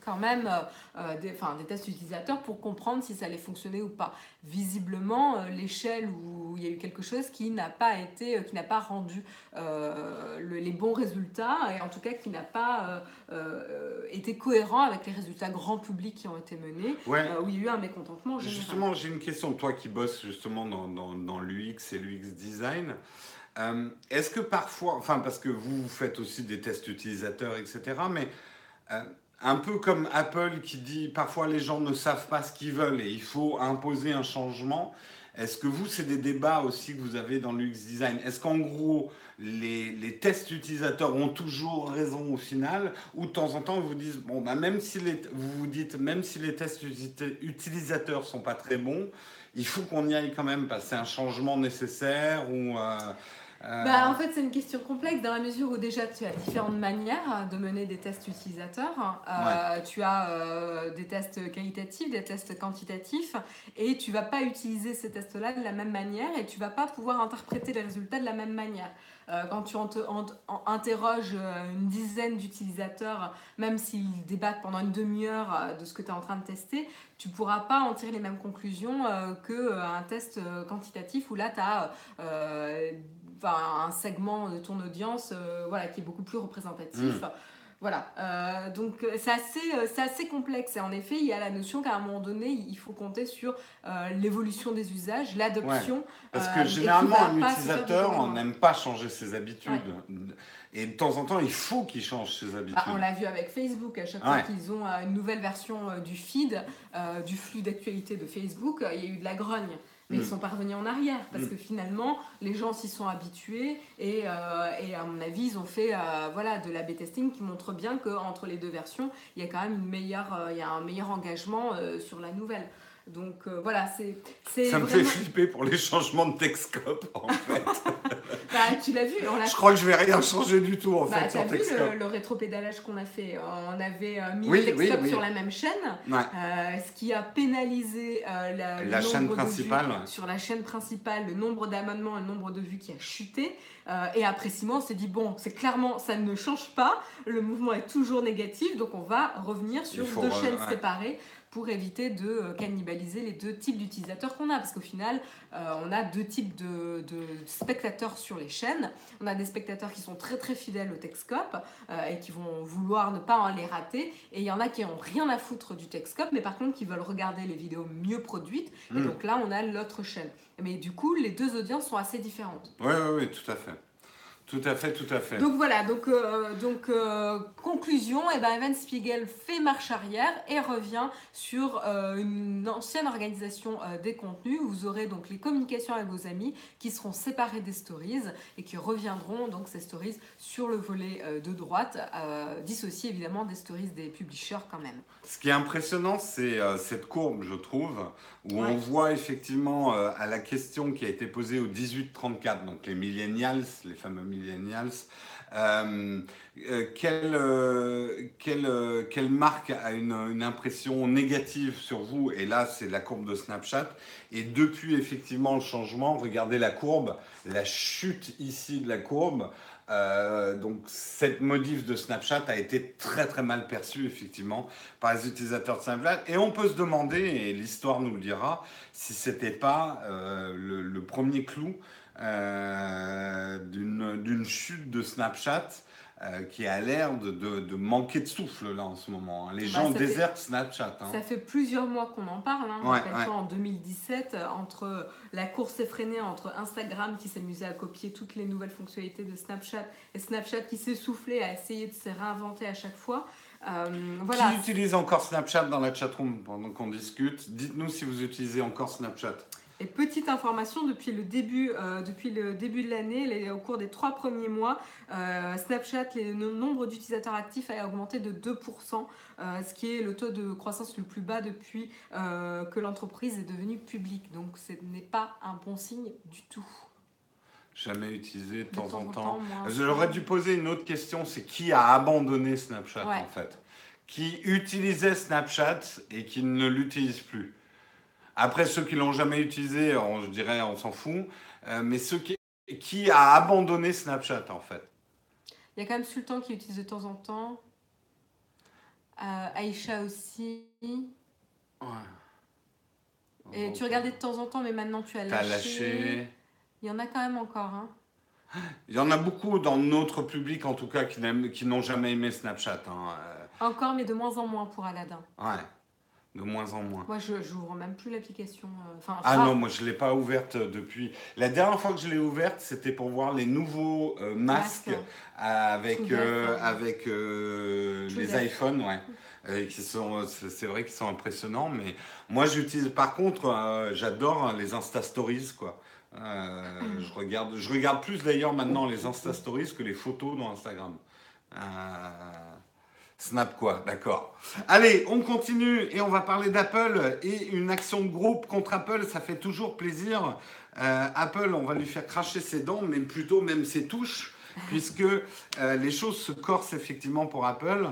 quand même euh, euh, des, enfin, des tests utilisateurs pour comprendre si ça allait fonctionner ou pas. Visiblement, euh, l'échelle où il y a eu quelque chose qui n'a pas été, euh, qui n'a pas rendu le- les bons résultats et en tout cas qui n'a pas été cohérent avec les résultats grand public qui ont été menés, Ouais. où il y a eu un mécontentement général. Justement, j'ai une question. Toi qui bosses justement dans, dans, dans l'UX et l'UX design, est-ce que parfois, enfin parce que vous, vous faites aussi des tests utilisateurs, etc., mais un peu comme Apple qui dit parfois les gens ne savent pas ce qu'ils veulent et il faut imposer un changement, est-ce que vous, c'est des débats aussi que vous avez dans l'UX design? Est-ce qu'en gros, les, tests utilisateurs ont toujours raison au final? Ou de temps en temps, vous dites, bon, bah, même si les, vous vous dites, même si les tests uti- utilisateurs sont pas très bons, il faut qu'on y aille quand même parce c'est un changement nécessaire ou euh, Euh, Bah, en fait, c'est une question complexe dans la mesure où déjà tu as différentes manières de mener des tests utilisateurs. Euh, Tu as euh, des tests qualitatifs, des tests quantitatifs, et tu vas pas utiliser ces tests-là de la même manière et tu vas pas pouvoir interpréter les résultats de la même manière. Quand tu en- interroges une dizaine d'utilisateurs, même s'ils débattent pendant une demi-heure de ce que tu es en train de tester, tu pourras pas en tirer les mêmes conclusions qu'un test quantitatif où là tu as un segment de ton audience euh, voilà, qui est beaucoup plus représentatif. Mm. Voilà, Euh, donc euh, c'est assez, c'est assez complexe et en effet il y a la notion qu'à un moment donné il faut compter sur euh, l'évolution des usages, l'adoption. Parce que généralement, un utilisateur on n'aime pas changer ses habitudes. Et de temps en temps, il faut qu'il change ses habitudes. Bah, on l'a vu avec Facebook, à chaque Ouais. fois qu'ils ont une nouvelle version du feed, du flux d'actualité de Facebook, il y a eu de la grogne. Mais Mm. ils sont pas revenus en arrière parce Mm. que finalement, les gens s'y sont habitués et, euh, et à mon avis, ils ont fait euh, voilà, de l'A-B testing qui montre bien qu'entre les deux versions, il y a quand même une meilleure, euh, il y a un meilleur engagement sur la nouvelle. Donc euh, voilà, c'est Ça me vraiment... fait flipper pour les changements de Texcope, en fait. Bah, tu l'as vu, on l'a Je crois que je vais rien changer du tout, en Bah, fait, t'as sur vu Texcope. le, le rétropédalage qu'on a fait On avait euh, mis Oui, oui. sur la même chaîne, Ouais. euh, ce qui a pénalisé euh, la, chaîne principale, vues sur la chaîne principale, le nombre d'abonnements et le nombre de vues qui a chuté. Euh, et après six mois, on s'est dit bon, c'est clairement ça ne change pas, le mouvement est toujours négatif, donc on va revenir sur deux re- chaînes ouais. séparées pour éviter de euh, cannibaliser les deux types d'utilisateurs qu'on a. Parce qu'au final, euh, on a deux types de, de spectateurs sur les chaînes. On a des spectateurs qui sont très très fidèles au Texcope euh, et qui vont vouloir ne pas en les rater. Et il y en a qui ont rien à foutre du Texcope, mais par contre qui veulent regarder les vidéos mieux produites. Et Mm. donc là, on a l'autre chaîne. Mais du coup, les deux audiences sont assez différentes. Oui, oui, oui, tout à fait. Tout à fait, tout à fait. Donc voilà, donc, euh, euh, conclusion, et ben Evan Spiegel fait marche arrière et revient sur euh, une ancienne organisation des contenus. Vous aurez donc les communications avec vos amis qui seront séparées des stories et qui reviendront donc ces stories sur le volet de droite, dissociées évidemment des stories des publishers quand même. Ce qui est impressionnant, c'est euh, cette courbe, je trouve, où Ouais. on voit effectivement euh, à la question qui a été posée au 18-34, donc les millennials, les fameux millennials, euh, quelle, quelle, quelle marque a une, une impression négative sur vous? Et là, c'est la courbe de Snapchat. Et depuis effectivement le changement, regardez la courbe, la chute ici de la courbe. Euh, donc cette modif de Snapchat a été très très mal perçue effectivement par les utilisateurs de Snapchat. Et on peut se demander et l'histoire nous le dira si c'était pas euh, le, premier clou euh, d'une chute de Snapchat euh, qui a l'air de, de- de manquer de souffle là en ce moment. hein. Les Bah, gens fait- désertent Snapchat. hein. Ça fait plusieurs mois qu'on en parle. Hein. Ouais, Rappelle-toi, ouais. En 2017, euh, entre la course effrénée entre Instagram qui s'amusait à copier toutes les nouvelles fonctionnalités de Snapchat et Snapchat qui s'essoufflait à essayer de se réinventer à chaque fois. Euh, voilà. Qui utilise encore Snapchat dans la chatroom pendant qu'on discute? Dites-nous si vous utilisez encore Snapchat. Et petite information, depuis le début, euh, depuis le début de l'année, au cours des trois premiers mois, euh, Snapchat, le no- nombre d'utilisateurs actifs a augmenté de 2%, euh, ce qui est le taux de croissance le plus bas depuis que l'entreprise est devenue publique. Donc ce n'est pas un bon signe du tout. Jamais utilisé de De temps en temps. J'aurais dû poser une autre question, c'est qui a abandonné Snapchat Ouais. en fait? Qui utilisait Snapchat et qui ne l'utilise plus? Après, ceux qui l'ont jamais utilisé, on, je dirais, on s'en fout. Euh, mais ceux qui, qui a abandonné Snapchat en fait Il y a quand même Sultan qui utilise de temps en temps. Euh, Aïcha aussi. Et tu regardais de temps en temps, mais maintenant tu as lâché. lâché. Il y en a quand même encore. Hein. Il y en a beaucoup dans notre public en tout cas qui n'ont jamais aimé Snapchat. hein. Encore, mais de moins en moins pour Aladdin. Ouais, de moins en moins. Moi, je n'ouvre même plus l'application. euh, Ah non, moi je ne l'ai pas ouverte depuis. La dernière fois que je l'ai ouverte, c'était pour voir les nouveaux euh, masques Masque. avec, euh, avec euh, les iPhones, ouais. Euh, qui sont, c'est vrai qu'ils sont impressionnants, mais moi j'utilise. Par contre, euh, j'adore les Insta Stories, quoi. Euh, Mm. je regarde, je regarde plus d'ailleurs maintenant les Insta Stories que les photos dans Instagram. Snap quoi, d'accord. Allez, on continue et on va parler d'Apple et une action de groupe contre Apple, ça fait toujours plaisir. Euh, Apple, on va lui faire cracher ses dents, mais plutôt même ses touches, puisque euh, les choses se corsent effectivement pour Apple.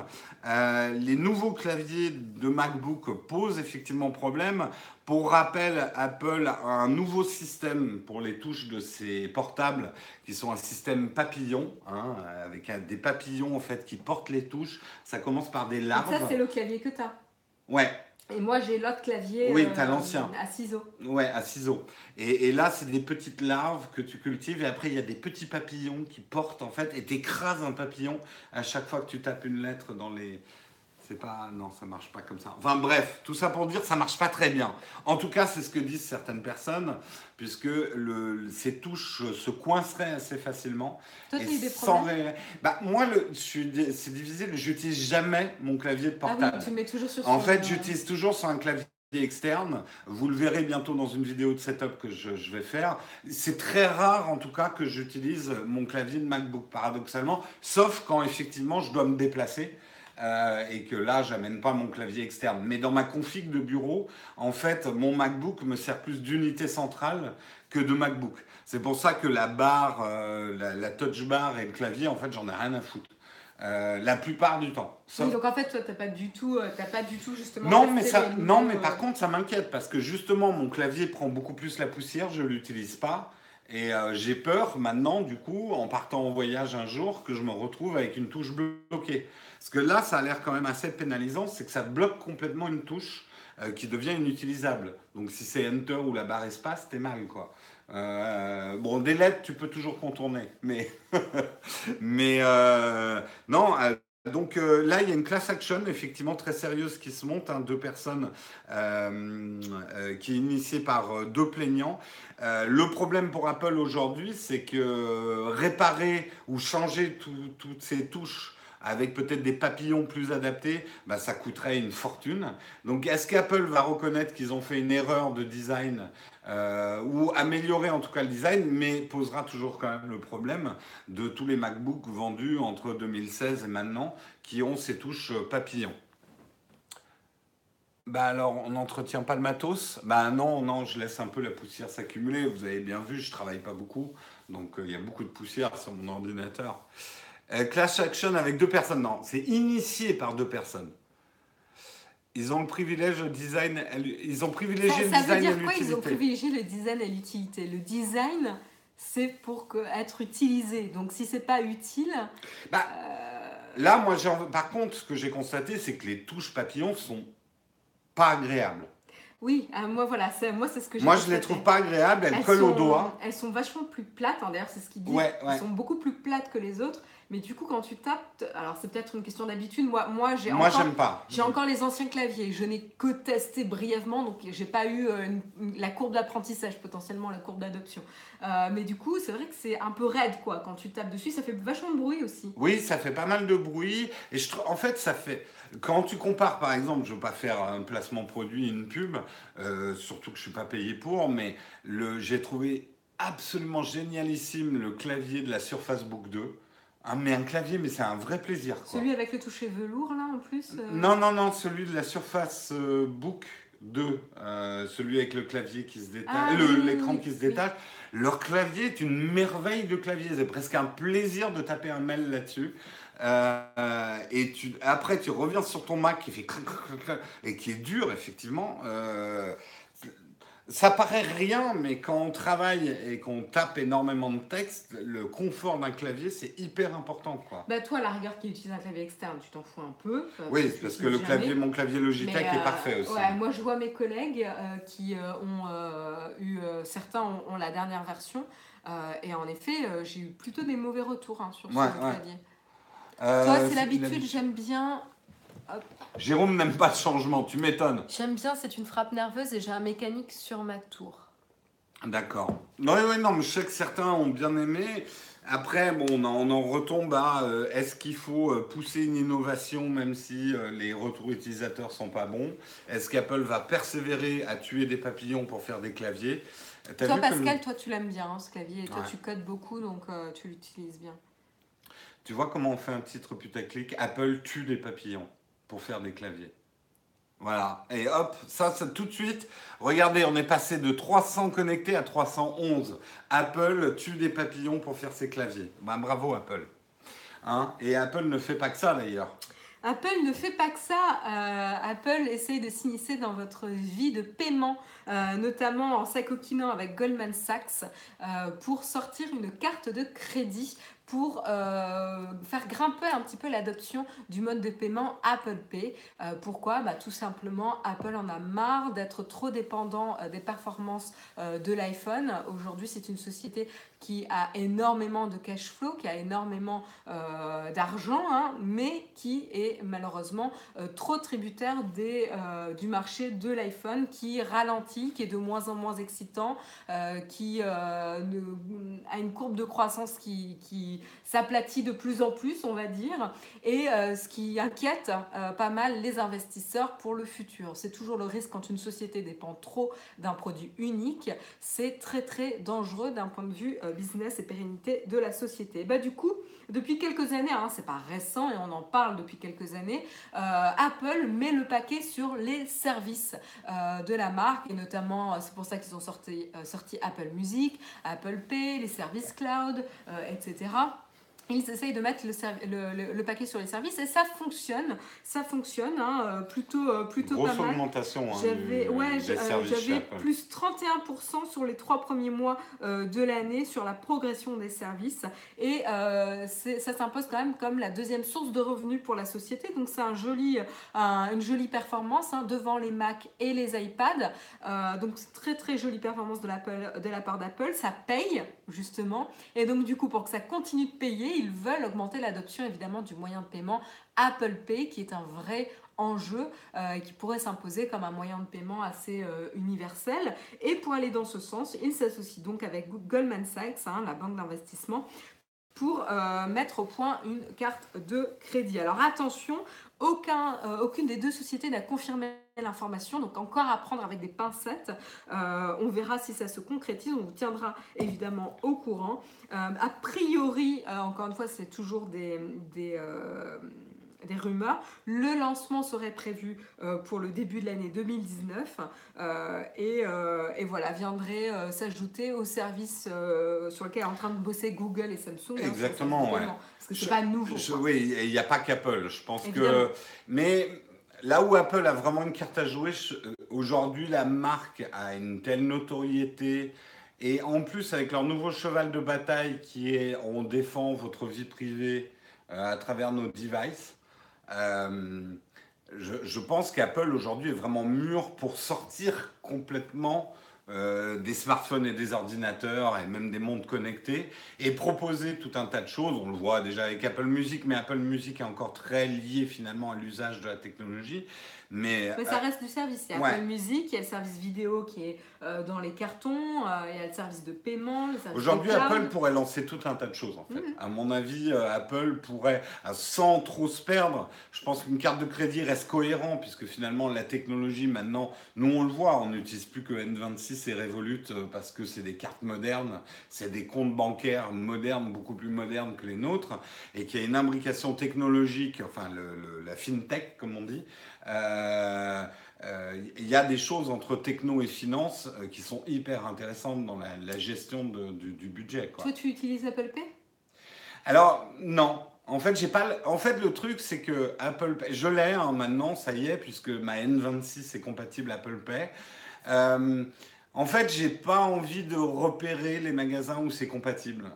Euh, les nouveaux claviers de MacBook posent effectivement problème. Pour rappel, Apple a un nouveau système pour les touches de ses portables, qui sont un système papillon, hein, avec des papillons en fait qui portent les touches. Ça commence par des larves. ça, c'est le clavier que tu as. Ouais, et moi, j'ai l'autre clavier oui, as l'ancien. à ciseaux. Ouais, à ciseaux. Et, et là, c'est des petites larves que tu cultives. Et après, il y a des petits papillons qui portent, en fait, et t'écrases un papillon à chaque fois que tu tapes une lettre dans les, c'est pas. Non, ça marche pas comme ça. Enfin bref, tout ça pour dire ça marche pas très bien. En tout cas, c'est ce que disent certaines personnes, puisque le, ces touches se coinceraient assez facilement. Toi, tu des problèmes bah, Moi, c'est difficile. J'utilise jamais mon clavier de portable. Ah oui, tu mets toujours sur En fait, j'utilise toujours sur un clavier externe. Vous le verrez bientôt dans une vidéo de setup que je, je vais faire. C'est très rare en tout cas que j'utilise mon clavier de MacBook, paradoxalement, sauf quand effectivement je dois me déplacer. Euh, et que là, j'amène pas mon clavier externe. Mais dans ma config de bureau, en fait, mon MacBook me sert plus d'unité centrale que de MacBook. C'est pour ça que la barre, euh, la, touch bar et le clavier, en fait, j'en ai rien à foutre. Euh, la plupart du temps. donc en fait, toi, t'as pas du tout, pas du tout justement. Non, mais ça, non, mais par contre, ça m'inquiète parce que justement, mon clavier prend beaucoup plus la poussière, je l'utilise pas. Et j'ai peur maintenant, du coup, en partant en voyage un jour, que je me retrouve avec une touche bloquée. Parce que là, ça a l'air quand même assez pénalisant, c'est que ça bloque complètement une touche euh, qui devient inutilisable. Donc si c'est Enter ou la barre espace, t'es mal, quoi. Euh, bon, des lettres, tu peux toujours contourner, mais, euh, non. donc là, il y a une class action effectivement très sérieuse qui se monte, hein, deux personnes qui est initiée par deux plaignants. le problème pour Apple aujourd'hui, c'est que réparer ou changer toutes ces touches avec peut-être des papillons plus adaptés, bah, ça coûterait une fortune. Donc est-ce qu'Apple va reconnaître qu'ils ont fait une erreur de design euh, ou améliorer en tout cas le design, mais posera toujours quand même le problème de tous les MacBooks vendus entre 2016 et maintenant qui ont ces touches papillons? Bah alors, on n'entretient pas le matos? Bah non, non, je laisse un peu la poussière s'accumuler. Vous avez bien vu, je travaille pas beaucoup, donc euh, il y a beaucoup de poussière sur mon ordinateur. Euh, clash Action avec deux personnes. Non, c'est initié par deux personnes. Ils ont le privilège le design, ils ont privilégié ça, le design veut dire quoi Ils ont privilégié le design et l'utilité? Le design, c'est pour que, être utilisé. Donc si c'est pas utile. Bah, euh, Là, moi, par contre, ce que j'ai constaté, c'est que les touches papillons sont pas agréables. Oui, euh, moi voilà, moi c'est ce que j'ai. Moi je les trouve pas agréables, elles, collent au doigt. Elles sont vachement plus plates, hein, d'ailleurs c'est ce qu'ils disent. Elles sont beaucoup plus plates que les autres. Mais du coup, quand tu tapes, alors c'est peut-être une question d'habitude. Moi, moi j'ai moi, j'aime pas. J'ai encore les anciens claviers. Je n'ai que testé brièvement, donc j'ai pas eu euh, la courbe d'apprentissage, potentiellement la courbe d'adoption. Euh, mais du coup, c'est vrai que c'est un peu raide, quoi. Quand tu tapes dessus, ça fait vachement de bruit aussi. Oui, ça fait pas mal de bruit. Et je, en fait, ça fait. Quand tu compares, par exemple, je ne veux pas faire un placement produit, une pub, euh, surtout que je ne suis pas payé pour, mais j'ai trouvé absolument génialissime le clavier de la Surface Book 2. Ah, mais un clavier, mais c'est un vrai plaisir. Celui avec le toucher velours, là, en plus euh Non, non, non, celui de la Surface euh, Book 2, euh, celui avec le clavier qui se détache, ah l'écran qui se détache. Leur clavier est une merveille de clavier. C'est presque un plaisir de taper un mail là-dessus. et tu, après, tu reviens sur ton Mac qui fait et qui est dur, effectivement. Ça paraît rien, mais quand on travaille et qu'on tape énormément de texte, le confort d'un clavier, c'est hyper important. Quoi. Bah toi, la rigueur qui utilise un clavier externe, tu t'en fous un peu. oui, parce que le clavier, mon clavier Logitech est euh, parfait aussi. Ouais, moi, je vois mes collègues euh, qui euh, ont eu, certains ont, la dernière version, et en effet, j'ai eu plutôt des mauvais retours hein, sur ce clavier. Toi, c'est l'habitude, j'aime bien Jérôme n'aime pas le changement, tu m'étonnes. J'aime bien, c'est une frappe nerveuse et j'ai un mécanique sur ma tour. D'accord. Non, oui, non, mais je sais que certains ont bien aimé. Après, bon, on en, retombe à euh, est-ce qu'il faut euh, pousser une innovation même si euh, les retours utilisateurs sont pas bons? Est-ce qu'Apple va persévérer à tuer des papillons pour faire des claviers? Toi, Pascal, toi, tu l'aimes bien, hein, ce clavier. Et toi, tu codes beaucoup, donc tu l'utilises bien. Tu vois comment on fait un titre putaclic? Apple tue des papillons pour faire des claviers. Voilà. Et hop, ça, ça tout de suite. Regardez, on est passé de 300 connectés à 311. Apple tue des papillons pour faire ses claviers. Ben, bravo Apple. Hein Et Apple ne fait pas que ça d'ailleurs. Apple ne fait pas que ça. Euh, Apple essaye de s'initier dans votre vie de paiement, euh, notamment en s'acoquinant avec Goldman Sachs euh, pour sortir une carte de crédit pour euh, faire grimper un petit peu l'adoption du mode de paiement Apple Pay. Euh, pourquoi? Bah, Tout simplement, Apple en a marre d'être trop dépendant euh, des performances de l'iPhone. Aujourd'hui, c'est une société qui a énormément de cash flow, qui a énormément d'argent, hein, mais qui est malheureusement trop tributaire des, du marché de l'iPhone, qui ralentit, qui est de moins en moins excitant, qui a une courbe de croissance qui, qui s'aplatit de plus en plus, on va dire, et euh, ce qui inquiète euh, pas mal les investisseurs pour le futur. C'est toujours le risque quand une société dépend trop d'un produit unique, c'est très très dangereux d'un point de vue euh, business et pérennité de la société. bah, du coup, depuis quelques années, hein, c'est pas récent et on en parle depuis quelques années, Apple met le paquet sur les services de la marque et notamment c'est pour ça qu'ils ont sorti Apple Music, Apple Pay, les services cloud, etc ils essayent de mettre le, le, paquet sur les services et ça fonctionne. Ça fonctionne hein, euh, plutôt, euh, plutôt pas mal. augmentation. Hein, j'avais ouais, euh, plus 31% sur les trois premiers mois de l'année sur la progression des services. Et ça s'impose quand même comme la deuxième source de revenus pour la société. Donc c'est un joli, une jolie performance hein, devant les Mac et les iPads. donc c'est très très jolie performance de, de la part d'Apple. Ça paye justement. Et donc du coup pour que ça continue de payer, ils veulent augmenter l'adoption évidemment du moyen de paiement Apple Pay, qui est un vrai enjeu euh, qui pourrait s'imposer comme un moyen de paiement assez euh, universel. Et pour aller dans ce sens, ils s'associent donc avec Goldman Sachs, hein, la banque d'investissement, pour euh, mettre au point une carte de crédit. Alors attention, aucun, aucune des deux sociétés n'a confirmé l'information, donc encore à prendre avec des pincettes. Euh, on verra si ça se concrétise, on vous tiendra évidemment au courant. Euh, a priori, euh, encore une fois, c'est toujours des, des, rumeurs. Le lancement serait prévu pour le début de l'année 2019 et, et, voilà, viendrait s'ajouter au service sur lequel est en train de bosser Google et Samsung. Hein, Exactement, ouais. Parce que c'est pas nouveau. oui, il n'y a pas qu'Apple, je pense que. Mais Là où Apple a vraiment une carte à jouer, euh, aujourd'hui la marque a une telle notoriété et en plus avec leur nouveau cheval de bataille qui est on défend votre vie privée euh, à travers nos devices, euh, je, pense qu'Apple aujourd'hui est vraiment mûr pour sortir complètement des smartphones et des ordinateurs et même des montres connectées et proposer tout un tas de choses. On le voit déjà avec Apple Music, mais Apple Music est encore très lié finalement à l'usage de la technologie. Mais, ça euh, reste du service. Il y a Apple Music, il y a le service vidéo qui est euh, dans les cartons, euh, il y a le service de paiement. Aujourd'hui, Apple pourrait lancer tout un tas de choses en fait. Mhm. À mon avis, Apple pourrait, sans trop se perdre, je pense qu'une carte de crédit reste cohérent puisque finalement la technologie maintenant, nous on le voit, on n'utilise plus que N26 et Revolut parce que c'est des cartes modernes, c'est des comptes bancaires modernes, beaucoup plus modernes que les nôtres et qu'il y a une imbrication technologique, enfin la fintech comme on dit, il y a des choses entre techno et finance euh, qui sont hyper intéressantes dans la, gestion du, budget. Toi, tu utilises Apple Pay? Alors, non. En fait, j'ai pas. En fait, le truc, c'est que Apple Pay, je l'ai hein, maintenant, ça y est, puisque ma N26 est compatible Apple Pay. en fait, j'ai pas envie de repérer les magasins où c'est compatible.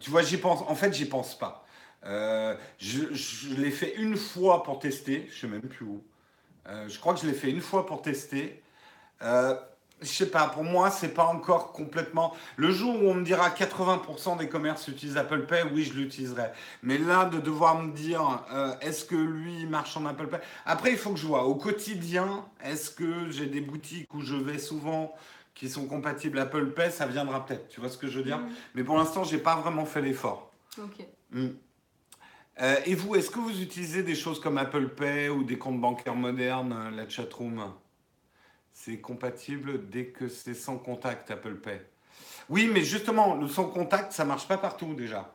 tu vois, j'y pense. En fait, j'y pense pas. Euh, je, l'ai fait une fois pour tester, je sais même plus où. Euh, je crois que je l'ai fait une fois pour tester. Euh, je sais pas, pour moi, c'est pas encore complètement. Le jour où on me dira 80% des commerces utilisent Apple Pay, oui, je l'utiliserai. Mais là, de devoir me dire, euh, est-ce que lui marche en Apple Pay? Après, il faut que je vois au quotidien, est-ce que j'ai des boutiques où je vais souvent qui sont compatibles Apple Pay? Ça viendra peut-être. Tu vois ce que je veux dire? Mm. Mais pour l'instant, j'ai pas vraiment fait l'effort. Ok. Mm. Euh, et vous, est-ce que vous utilisez des choses comme Apple Pay ou des comptes bancaires modernes, euh, la chatroom? C'est compatible dès que c'est sans contact Apple Pay. Oui, mais justement, le sans contact, ça marche pas partout déjà.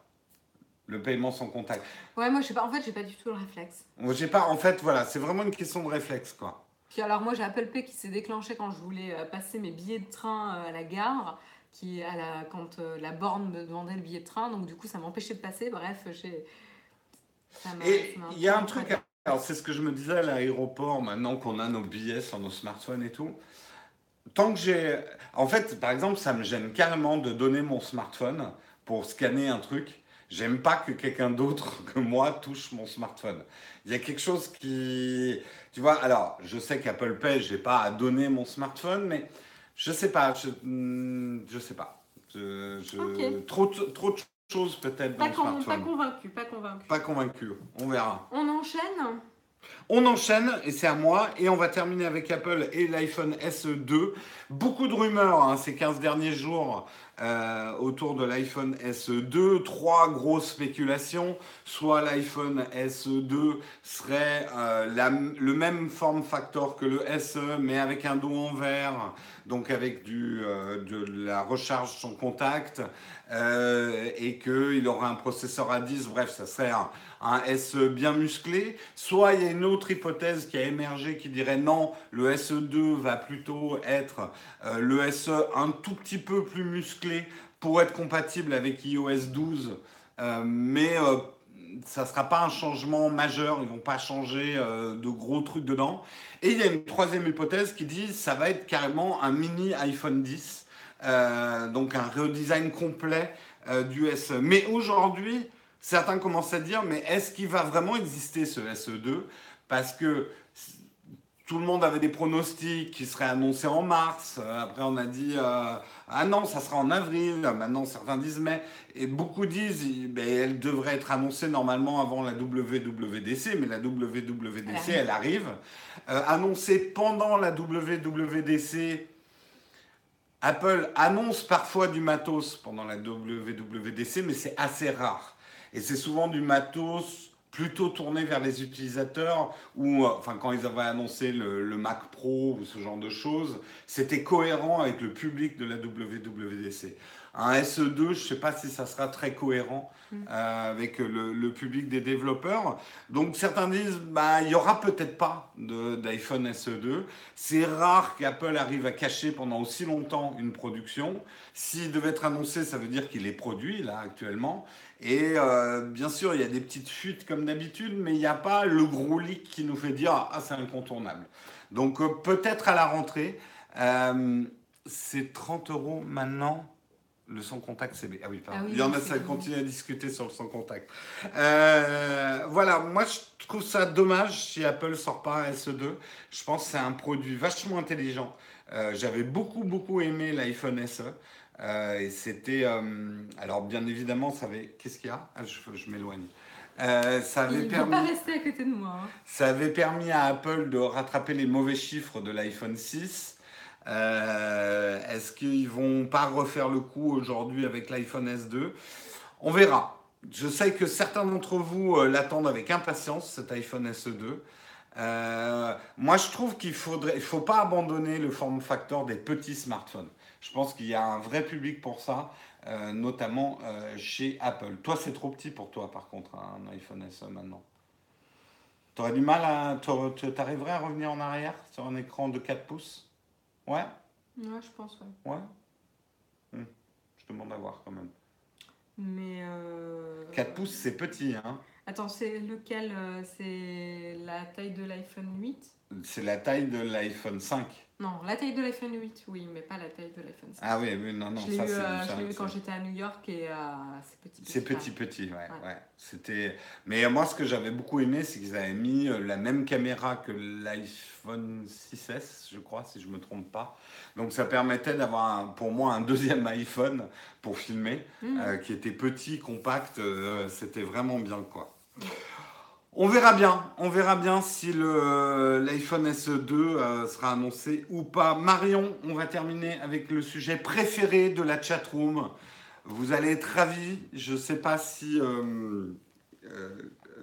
Le paiement sans contact. Ouais, moi, je sais pas. En fait, j'ai pas du tout le réflexe. Moi, j'ai pas. En fait, voilà, c'est vraiment une question de réflexe, quoi. Puis alors, moi, j'ai Apple Pay qui s'est déclenché quand je voulais euh, passer mes billets de train à la gare, qui à la quand euh, la borne me demandait le billet de train. Donc, du coup, ça m'empêchait de passer. Bref, j'ai. Et il y a un truc. Alors, c'est ce que je me disais à l'aéroport, maintenant qu'on a nos billets sur nos smartphones et tout. Tant que j'ai. En fait, par exemple, ça me gêne carrément de donner mon smartphone pour scanner un truc. J'aime pas que quelqu'un d'autre que moi touche mon smartphone. Il y a quelque chose qui. Tu vois, alors, je sais qu'Apple Pay, j'ai pas à donner mon smartphone, mais je sais pas. Je, hmm, je sais pas. Je, je- Ok. trop, trop de choses peut-être dans Pas, con- pas convaincu, pas convaincu. Pas convaincu. On verra. On enchaîne? On enchaîne, et c'est à moi, et on va terminer avec Apple et l'iPhone SE2. Beaucoup de rumeurs hein, ces 15 derniers jours euh, autour de l'iPhone SE2. Trois grosses spéculations. Soit l'iPhone SE2 serait euh, la- le même form factor que le SE, mais avec un dos en verre, donc avec du, euh, de la recharge sans contact, euh, et qu'il aura un processeur à 10. Bref, ça serait un, un SE bien musclé. Soit il y a une autre hypothèse qui a émergé qui dirait non, le SE2 va plutôt être euh, le SE un tout petit peu plus musclé pour être compatible avec iOS 12, euh, mais ça ne sera pas un changement majeur, ils vont pas changer euh, de gros trucs dedans. Et il y a une troisième hypothèse qui dit ça va être carrément un mini iPhone 10, euh, donc un redesign complet euh, du SE. Mais aujourd'hui, certains commencent à dire mais est-ce qu'il va vraiment exister ce SE2 Parce que tout le monde avait des pronostics qui seraient annoncés en mars. Euh, Après, on a dit euh, ah non, ça sera en avril. Maintenant, certains disent mai. Et beaucoup disent ben, elle devrait être annoncée normalement avant la WWDC, mais la WWDC, Elle elle arrive. Euh, annoncée pendant la WWDC. Apple annonce parfois du matos pendant la WWDC, mais c'est assez rare. Et c'est souvent du matos plutôt tourné vers les utilisateurs, ou euh, enfin, quand ils avaient annoncé le, le Mac Pro ou ce genre de choses, c'était cohérent avec le public de la WWDC. Un SE2, je ne sais pas si ça sera très cohérent Mm. euh, avec le, le public des développeurs. Donc certains disent, bah, il n'y aura peut-être pas d'iPhone SE2. C'est rare qu'Apple arrive à cacher pendant aussi longtemps une production. S'il devait être annoncé, ça veut dire qu'il est produit là actuellement. Et euh, bien sûr, il y a des petites fuites comme d'habitude, mais il n'y a pas le gros leak qui nous fait dire ah c'est incontournable. Donc euh, peut-être à la rentrée, euh, c'est 30 euros maintenant. Le sans contact, c'est ah oui, pardon. Ah oui, il y en a, ça continue à discuter sur le sans contact. Voilà, moi je trouve ça dommage si Apple sort pas un SE2. Je pense que c'est un produit vachement intelligent. J'avais beaucoup beaucoup aimé l'iPhone SE. Euh, et c'était euh, alors bien évidemment ça avait qu'est-ce qu'il y a? Ah, je, je m'éloigne. Euh, ça avait Il permis pas rester à côté de moi. hein. ça avait permis à Apple de rattraper les mauvais chiffres de l'iPhone 6. Euh, Est-ce qu'ils vont pas refaire le coup aujourd'hui avec l'iPhone S2 On verra. Je sais que certains d'entre vous l'attendent avec impatience, cet iPhone SE2. Euh, moi, je trouve qu'il faudrait, faut pas abandonner le form factor des petits smartphones. Je pense qu'il y a un vrai public pour ça, euh, notamment euh, chez Apple. Toi, c'est trop petit pour toi, par contre, hein, un iPhone SE maintenant. Tu aurais du mal à. Tu arriverais à revenir en arrière sur un écran de 4 pouces? Ouais? Ouais, je pense, ouais. Ouais? Hmm. Je demande à voir quand même. Mais. euh, 4 pouces, c'est petit, hein Attends, c'est lequel euh, C'est la taille de l'iPhone 8 C'est la taille de l'iPhone 5. Non, la taille de l'iPhone 8, oui, mais pas la taille de l'iPhone 5. Ah oui, oui, non, non, je ça c'est. euh, je l'ai eu quand j'étais à New York et euh, c'est petit. C'est petit, petit, ouais. Ouais. ouais. C'était. Mais moi, ce que j'avais beaucoup aimé, c'est qu'ils avaient mis euh, la même caméra que l'iPhone 6S, je crois, si je me trompe pas. Donc, ça permettait d'avoir, un- pour moi, un deuxième iPhone pour filmer, euh, qui était petit, compact. euh, C'était vraiment bien, quoi. On verra bien, verra bien si l'iPhone SE2 euh, sera annoncé ou pas. Marion, on va terminer avec le sujet préféré de la chatroom. Vous allez être ravis. Je ne sais pas si euh, euh,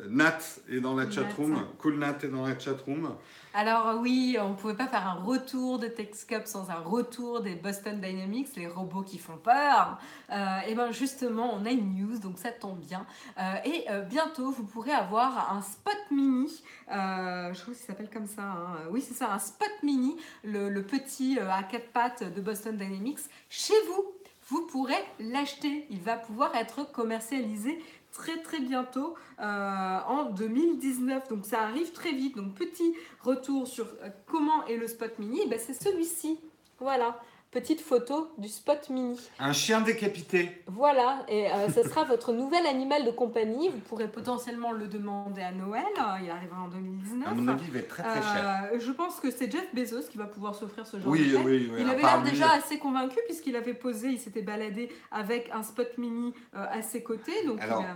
Nat est dans la chatroom. Cool Nat est dans la chatroom. Alors oui, on ne pouvait pas faire un retour de TechScope sans un retour des Boston Dynamics, les robots qui font peur. Euh, et bien justement, on a une news, donc ça tombe bien. Euh, et euh, bientôt, vous pourrez avoir un spot mini. je crois qu'il s'appelle comme ça. hein. Oui, c'est ça, un spot mini, le, le petit à quatre pattes de Boston Dynamics, chez vous. Vous pourrez l'acheter. Il va pouvoir être commercialisé très très bientôt euh, en 2019. Donc ça arrive très vite. Donc petit retour sur euh, comment est le spot mini, ben, c'est celui-ci. Voilà, petite photo du spot mini. Un chien décapité. Voilà, et euh, ce sera votre nouvel animal de compagnie. Vous pourrez potentiellement le demander à Noël. Euh, Il arrivera en 2019. À mon avis, il va être très très cher. Euh, je pense que c'est Jeff Bezos qui va pouvoir s'offrir ce genre Oui, de oui, oui. il avait l'air lui, déjà assez convaincu puisqu'il avait posé, il s'était baladé avec un spot mini euh, à ses côtés. Donc Alors, a-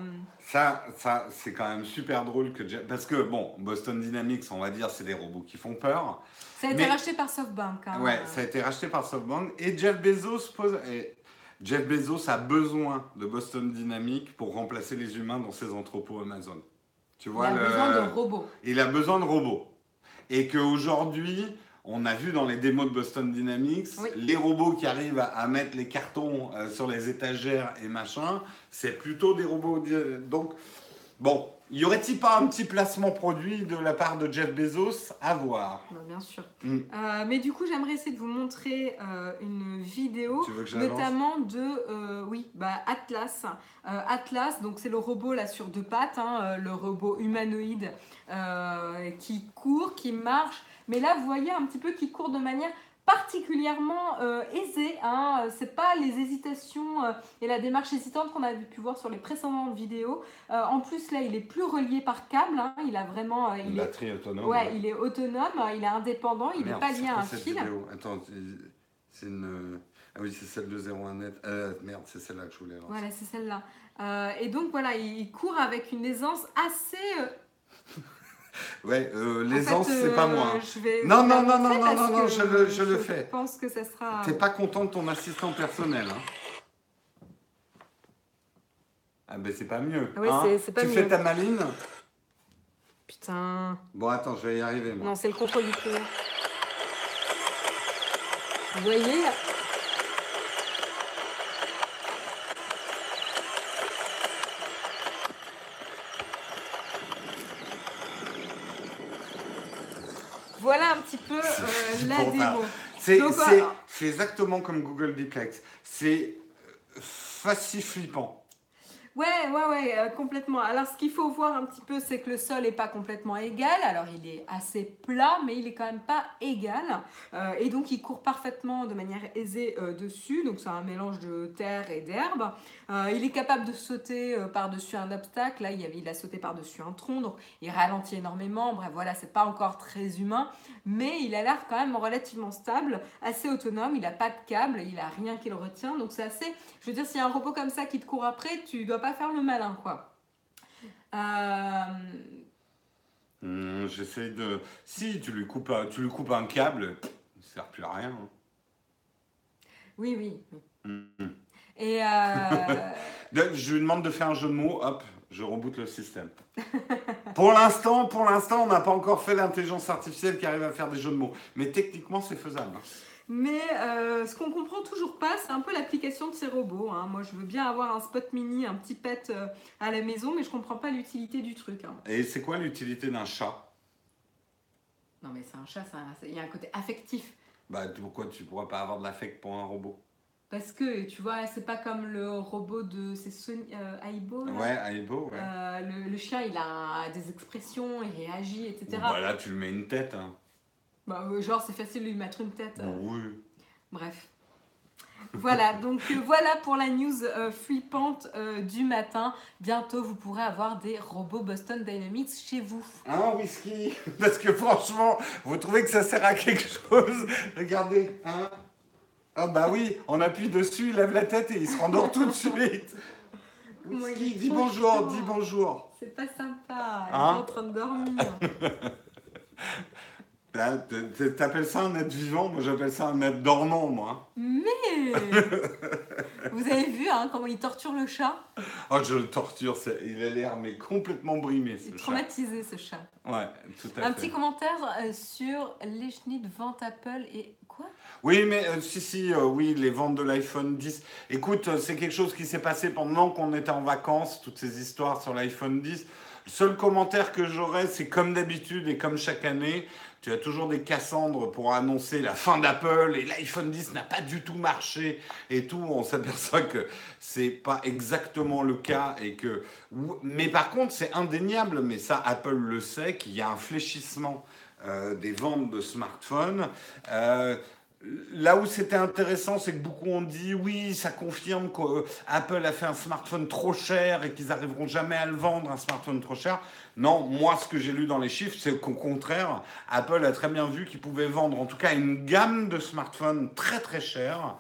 Ça, ça c'est quand même super drôle que Jeff- parce que bon, Boston Dynamics, on va dire, c'est des robots qui font peur. ça a été mais- racheté par SoftBank. hein. Ouais, ça a été racheté par SoftBank et Jeff Bezos pose. et Jeff Bezos a besoin de Boston Dynamics pour remplacer les humains dans ses entrepôts Amazon. Tu il a le- besoin de robots. Il a besoin de robots. Et qu'aujourd'hui, on a vu dans les démos de Boston Dynamics, Oui. les robots qui arrivent à, à mettre les cartons euh, sur les étagères et machin, c'est plutôt des robots. Donc, bon, y aurait-il pas un petit placement produit de la part de Jeff Bezos à voir? Bah, bien sûr. Mm. Euh, mais du coup, j'aimerais essayer de vous montrer euh, une vidéo, notamment de, euh, oui, bah, Atlas. Atlas, donc c'est le robot là sur deux pattes, hein, le robot humanoïde qui court, qui marche. Mais là, vous voyez un petit peu qu'il court de manière particulièrement euh, aisée. Hein. Euh, C'est pas les hésitations euh, et la démarche hésitante qu'on avait pu voir sur les précédentes vidéos. Euh, en plus, là, il est plus relié par câble. hein. Il a vraiment, euh, Une il est batterie autonome. Ouais, il est autonome, il est indépendant, il n'est pas lié à un fil. vidéo? Attends, c'est- une. Ah oui, c'est celle de 01 net. Euh, merde, c'est celle-là que je voulais lancer. Voilà, c'est celle-là. Euh, et donc voilà, il court avec une aisance assez. Ouais, euh, l'aisance, c'est pas euh, moi. hein. Je vais Non, non, non, non, non, non, que je le- je le je fais. pense que ça sera. T'es pas content de ton assistant personnel, hein Ah ben c'est pas mieux. Oui, hein c'est- c'est pas tu mieux. fais ta maline Putain. Bon, attends, je vais y arriver, moi. Non, c'est le contrôle du pouvoir. Vous voyez Voilà un petit peu euh, la démo. Voilà. c'est exactement comme Google Duplex. C'est euh, facile flippant. Ouais, ouais, ouais, euh, complètement. Alors, ce qu'il faut voir un petit peu, c'est que le sol n'est pas complètement égal. Alors, il est assez plat, mais il est quand même pas égal. Euh, et donc, il court parfaitement de manière aisée euh, dessus. Donc, c'est un mélange de terre et d'herbe. Il est capable de sauter par-dessus un obstacle. Là, il, avait, il a sauté par-dessus un tronc. Donc, il ralentit énormément. Bref, voilà, c'est pas encore très humain. Mais il a l'air quand même relativement stable, assez autonome. Il n'a pas de câble, il a rien qui le retient. Donc, c'est assez. Je veux dire, s'il y a un robot comme ça qui te court après, tu dois pas faire le malin, quoi. Euh, Hum, J'essaie de. Si, tu lui coupes un, tu lui coupes un câble, il sert plus à rien. hein. Oui, oui. Hum. Et euh, Je lui demande de faire un jeu de mots, hop, je reboot le système. pour l'instant, pour l'instant, on n'a pas encore fait l'intelligence artificielle qui arrive à faire des jeux de mots. Mais techniquement, c'est faisable. Mais euh, ce qu'on comprend toujours pas, c'est un peu l'application de ces robots. hein. Moi, je veux bien avoir un spot mini, un petit pet euh, à la maison, mais je comprends pas l'utilité du truc. hein. Et c'est quoi l'utilité d'un chat? Non, mais c'est un chat, il y a un côté affectif. Bah, pourquoi tu pourras pas avoir de l'affect pour un robot? Parce que, tu vois, c'est pas comme le robot de. C'est Sony, euh, Aibo, là? Ouais, Aibo, ouais. Euh, le, le chien, il a des expressions, il réagit, etc. Voilà, tu lui mets une tête. Hein. Bah, euh, genre, c'est facile de lui mettre une tête. euh, Oui. Bref. Voilà, donc euh, voilà pour la news euh, flippante euh, du matin. Bientôt, vous pourrez avoir des robots Boston Dynamics chez vous. Un whisky Parce que franchement, vous trouvez que ça sert à quelque chose? Regardez, hein Ah bah oui, on appuie dessus, il lève la tête et il se rendort tout de suite. Il Whisky, dis bonjour, dis bonjour. C'est pas sympa, elle Hein? est en train de dormir. T'appelles ça un être vivant, moi j'appelle ça un être dormant, moi. Mais Vous avez vu hein, comment il torture le chat Oh, je le torture, il a l'air mais complètement brimé. Ce traumatisé ce chat. Ouais, tout à fait. Un petit commentaire euh, sur les chenilles de vente Apple et quoi? Oui, mais euh, si, si, euh, oui, les ventes de l'iPhone 10. Écoute, c'est quelque chose qui s'est passé pendant qu'on était en vacances, toutes ces histoires sur l'iPhone 10. Le seul commentaire que j'aurais, c'est comme d'habitude et comme chaque année, tu as toujours des Cassandres pour annoncer la fin d'Apple et l'iPhone 10 n'a pas du tout marché et tout. On s'aperçoit que c'est pas exactement le cas et que. Mais par contre, c'est indéniable, mais ça, Apple le sait, qu'il y a un fléchissement euh, des ventes de smartphones. Euh, Là où c'était intéressant, c'est que beaucoup ont dit oui, ça confirme qu'Apple a fait un smartphone trop cher et qu'ils n'arriveront jamais à le vendre, un smartphone trop cher. Non, moi, ce que j'ai lu dans les chiffres, c'est qu'au contraire, Apple a très bien vu qu'ils pouvaient vendre en tout cas une gamme de smartphones très très chers.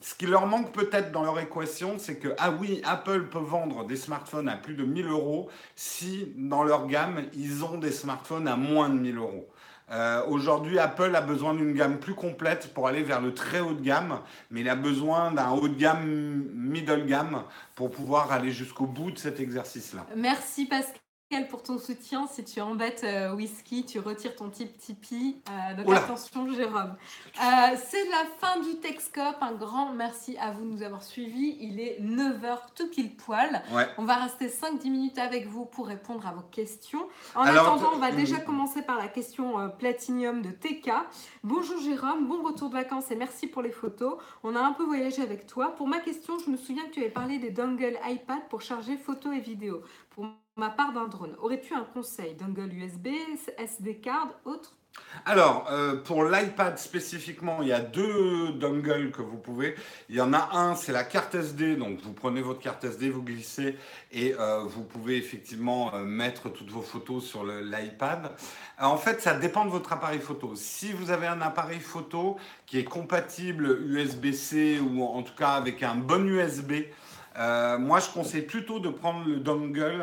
Ce qui leur manque peut-être dans leur équation, c'est que, ah oui, Apple peut vendre des smartphones à plus de 1000 euros si dans leur gamme, ils ont des smartphones à moins de 1000 euros. Euh, aujourd'hui, Apple a besoin d'une gamme plus complète pour aller vers le très haut de gamme, mais il a besoin d'un haut de gamme, middle gamme, pour pouvoir aller jusqu'au bout de cet exercice-là. Merci Pascal pour ton soutien. Si tu embêtes euh, Whisky, tu retires ton type Tipeee. Euh, donc attention, Jérôme. Euh, c'est la fin du Texcope. Un grand merci à vous de nous avoir suivis. Il est 9h tout pile poil. On va rester 5-10 minutes avec vous pour répondre à vos questions. En attendant, on va déjà commencer par la question Platinium de TK. Bonjour Jérôme, bon retour de vacances et merci pour les photos. On a un peu voyagé avec toi. Pour ma question, je me souviens que tu avais parlé des dongles iPad pour charger photos et vidéos. Pour ma part d'un drone. Aurais-tu un conseil Dongle USB, SD card, autre? Alors, euh, pour l'iPad spécifiquement, il y a deux dongles que vous pouvez. Il y en a un, c'est la carte SD. Donc, vous prenez votre carte SD, vous glissez et euh, vous pouvez effectivement euh, mettre toutes vos photos sur l'iPad. en fait, ça dépend de votre appareil photo. Si vous avez un appareil photo qui est compatible USB-C ou en tout cas avec un bon USB, euh, moi, je conseille plutôt de prendre le dongle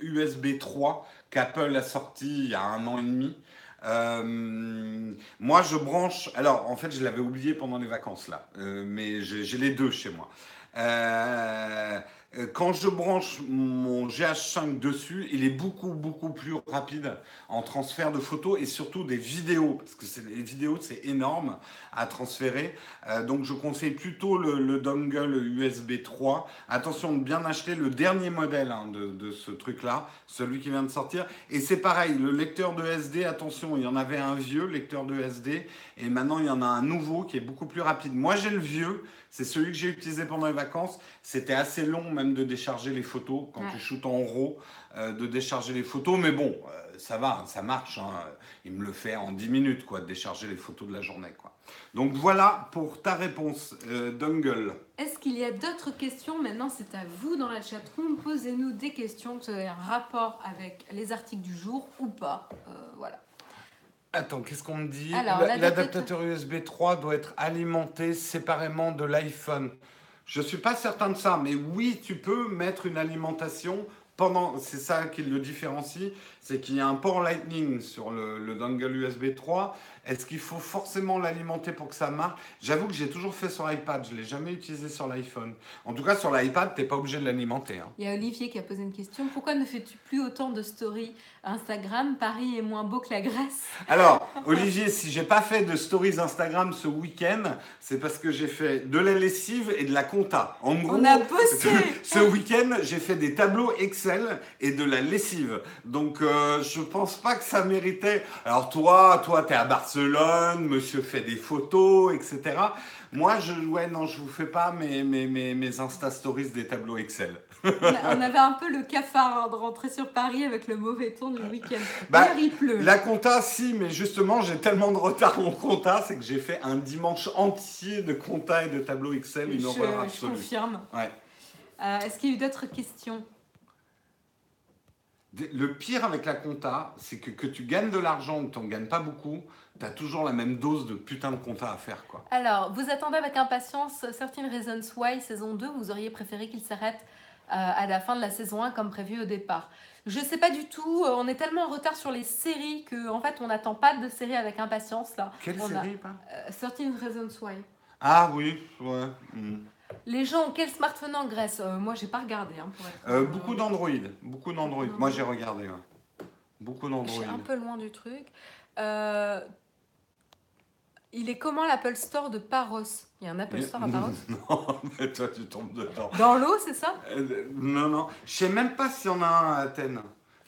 USB euh, 3 qu'Apple a sorti il y a un an et demi. Euh, moi, je branche. Alors, en fait, je l'avais oublié pendant les vacances là, mais j'ai les deux chez moi. Quand je branche mon GH5 dessus, il est beaucoup, beaucoup plus rapide en transfert de photos et surtout des vidéos, parce que les vidéos, c'est énorme à transférer. Euh, donc, je conseille plutôt le, dongle USB 3. Attention de bien acheter le dernier modèle hein, de, de, ce truc-là, celui qui vient de sortir. Et c'est pareil, le lecteur de SD, attention, il y en avait un vieux lecteur de SD et maintenant il y en a un nouveau qui est beaucoup plus rapide. Moi, j'ai le vieux c'est celui que j'ai utilisé pendant les vacances. C'était assez long même de décharger les photos quand tu shootes en RAW, euh, de décharger les photos. Mais bon, euh, ça va, ça marche. Hein. Il me le fait en 10 minutes, quoi, de décharger les photos de la journée. Quoi. Donc voilà pour ta réponse, euh, Dungle. Est-ce qu'il y a d'autres questions? Maintenant, c'est à vous dans la chatroom. Posez-nous des questions qui ont un rapport avec les articles du jour ou pas. voilà. Attends, qu'est-ce qu'on me dit? L'adaptateur USB 3 doit être alimenté séparément de l'iPhone. Je ne suis pas certain de ça, mais oui, tu peux mettre une alimentation pendant. C'est ça qui le différencie, c'est qu'il y a un port Lightning sur le, le dongle USB 3 est-ce qu'il faut forcément l'alimenter pour que ça marche? J'avoue que j'ai toujours fait sur iPad, je ne l'ai jamais utilisé sur l'iPhone. En tout cas, sur l'iPad, tu n'es pas obligé de l'alimenter. Hein. Il y a Olivier qui a posé une question. Pourquoi ne fais-tu plus autant de stories Instagram? Paris est moins beau que la Grèce Alors, Olivier, si j'ai pas fait de stories Instagram ce week-end, c'est parce que j'ai fait de la lessive et de la compta. En gros, On a bossé Ce week-end, j'ai fait des tableaux Excel et de la lessive. Donc, euh, je pense pas que ça méritait... Alors toi, toi, tu es à Barcelone Barcelone, monsieur fait des photos, etc. Moi, je, ouais, non, je vous fais pas mes, mes, mes, mes Insta Stories des tableaux Excel. on avait un peu le cafard hein, de rentrer sur Paris avec le mauvais temps du week-end. Bah, il pleut. La compta, si, mais justement, j'ai tellement de retard en compta, c'est que j'ai fait un dimanche entier de compta et de tableaux Excel, une horreur absolue. Je confirme. Ouais. Euh, est-ce qu'il y a eu d'autres questions? Le pire avec la compta, c'est que que tu gagnes de l'argent ou que tu n'en gagnes pas beaucoup, tu as toujours la même dose de putain de compta à faire. quoi. Alors, vous attendez avec impatience Certain Reasons Why saison 2, vous auriez préféré qu'il s'arrête à la fin de la saison 1 comme prévu au départ. Je sais pas du tout, on est tellement en retard sur les séries que en fait on n'attend pas de séries avec impatience là. Quelle On a- série pas 13 Reasons Why. Ah oui, ouais. hmm. Les gens ont quel smartphone en Grèce Euh, Moi j'ai pas regardé. Hein, pour être, Euh, euh, beaucoup d'Android. Beaucoup d'Android. Moi j'ai regardé. ouais. Beaucoup Je d'Android. suis un peu loin du truc. Euh, Il est comment l'Apple Store de Paros? Il y a un Apple Store à Paros? non, mais toi tu tombes dedans. Dans l'eau, c'est ça? Euh, non, non. Je sais même pas s'il y en a un à Athènes.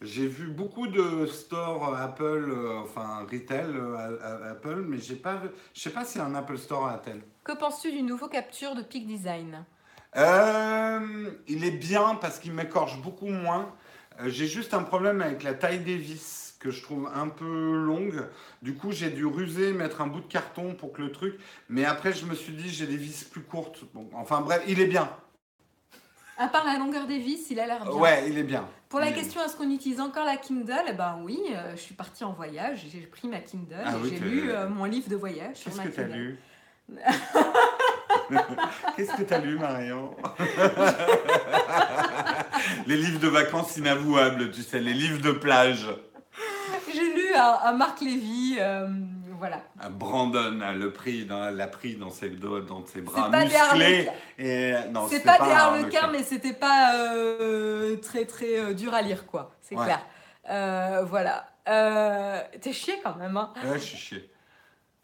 J'ai vu beaucoup de stores euh, Apple, euh, enfin retail euh, à- à- Apple, mais j'ai pas, je sais pas s'il y a un Apple Store à Athènes. Que penses-tu du nouveau capture de Peak Design? Euh, il est bien parce qu'il m'écorche beaucoup moins. Euh, j'ai juste un problème avec la taille des vis que je trouve un peu longue. Du coup, j'ai dû ruser, mettre un bout de carton pour que le truc. Mais après, je me suis dit, j'ai des vis plus courtes. Bon, enfin bref, il est bien. À part la longueur des vis, il a l'air bien. Ouais, il est bien. Pour la question est-ce qu'on utilise encore la Kindle? Eh ben oui, euh, je suis partie en voyage, j'ai pris ma Kindle, Ah oui, j'ai lu euh, mon livre de voyage Qu'est-ce que t'as lu? Qu'est-ce que t'as lu, Marion? Les livres de vacances inavouables, tu sais, les livres de plage. Un, un Marc Lévy, euh, voilà. Brandon a le prix dans, l'a pris dans ses doigts, dans ses bras pas musclés. Et non, C'est c'était pas, des harlequins, mais c'était pas euh, très très euh, dur à lire, quoi. C'est Ouais. clair. Euh, voilà. Euh, T'es chier quand même. Hein. Ouais, je suis chier.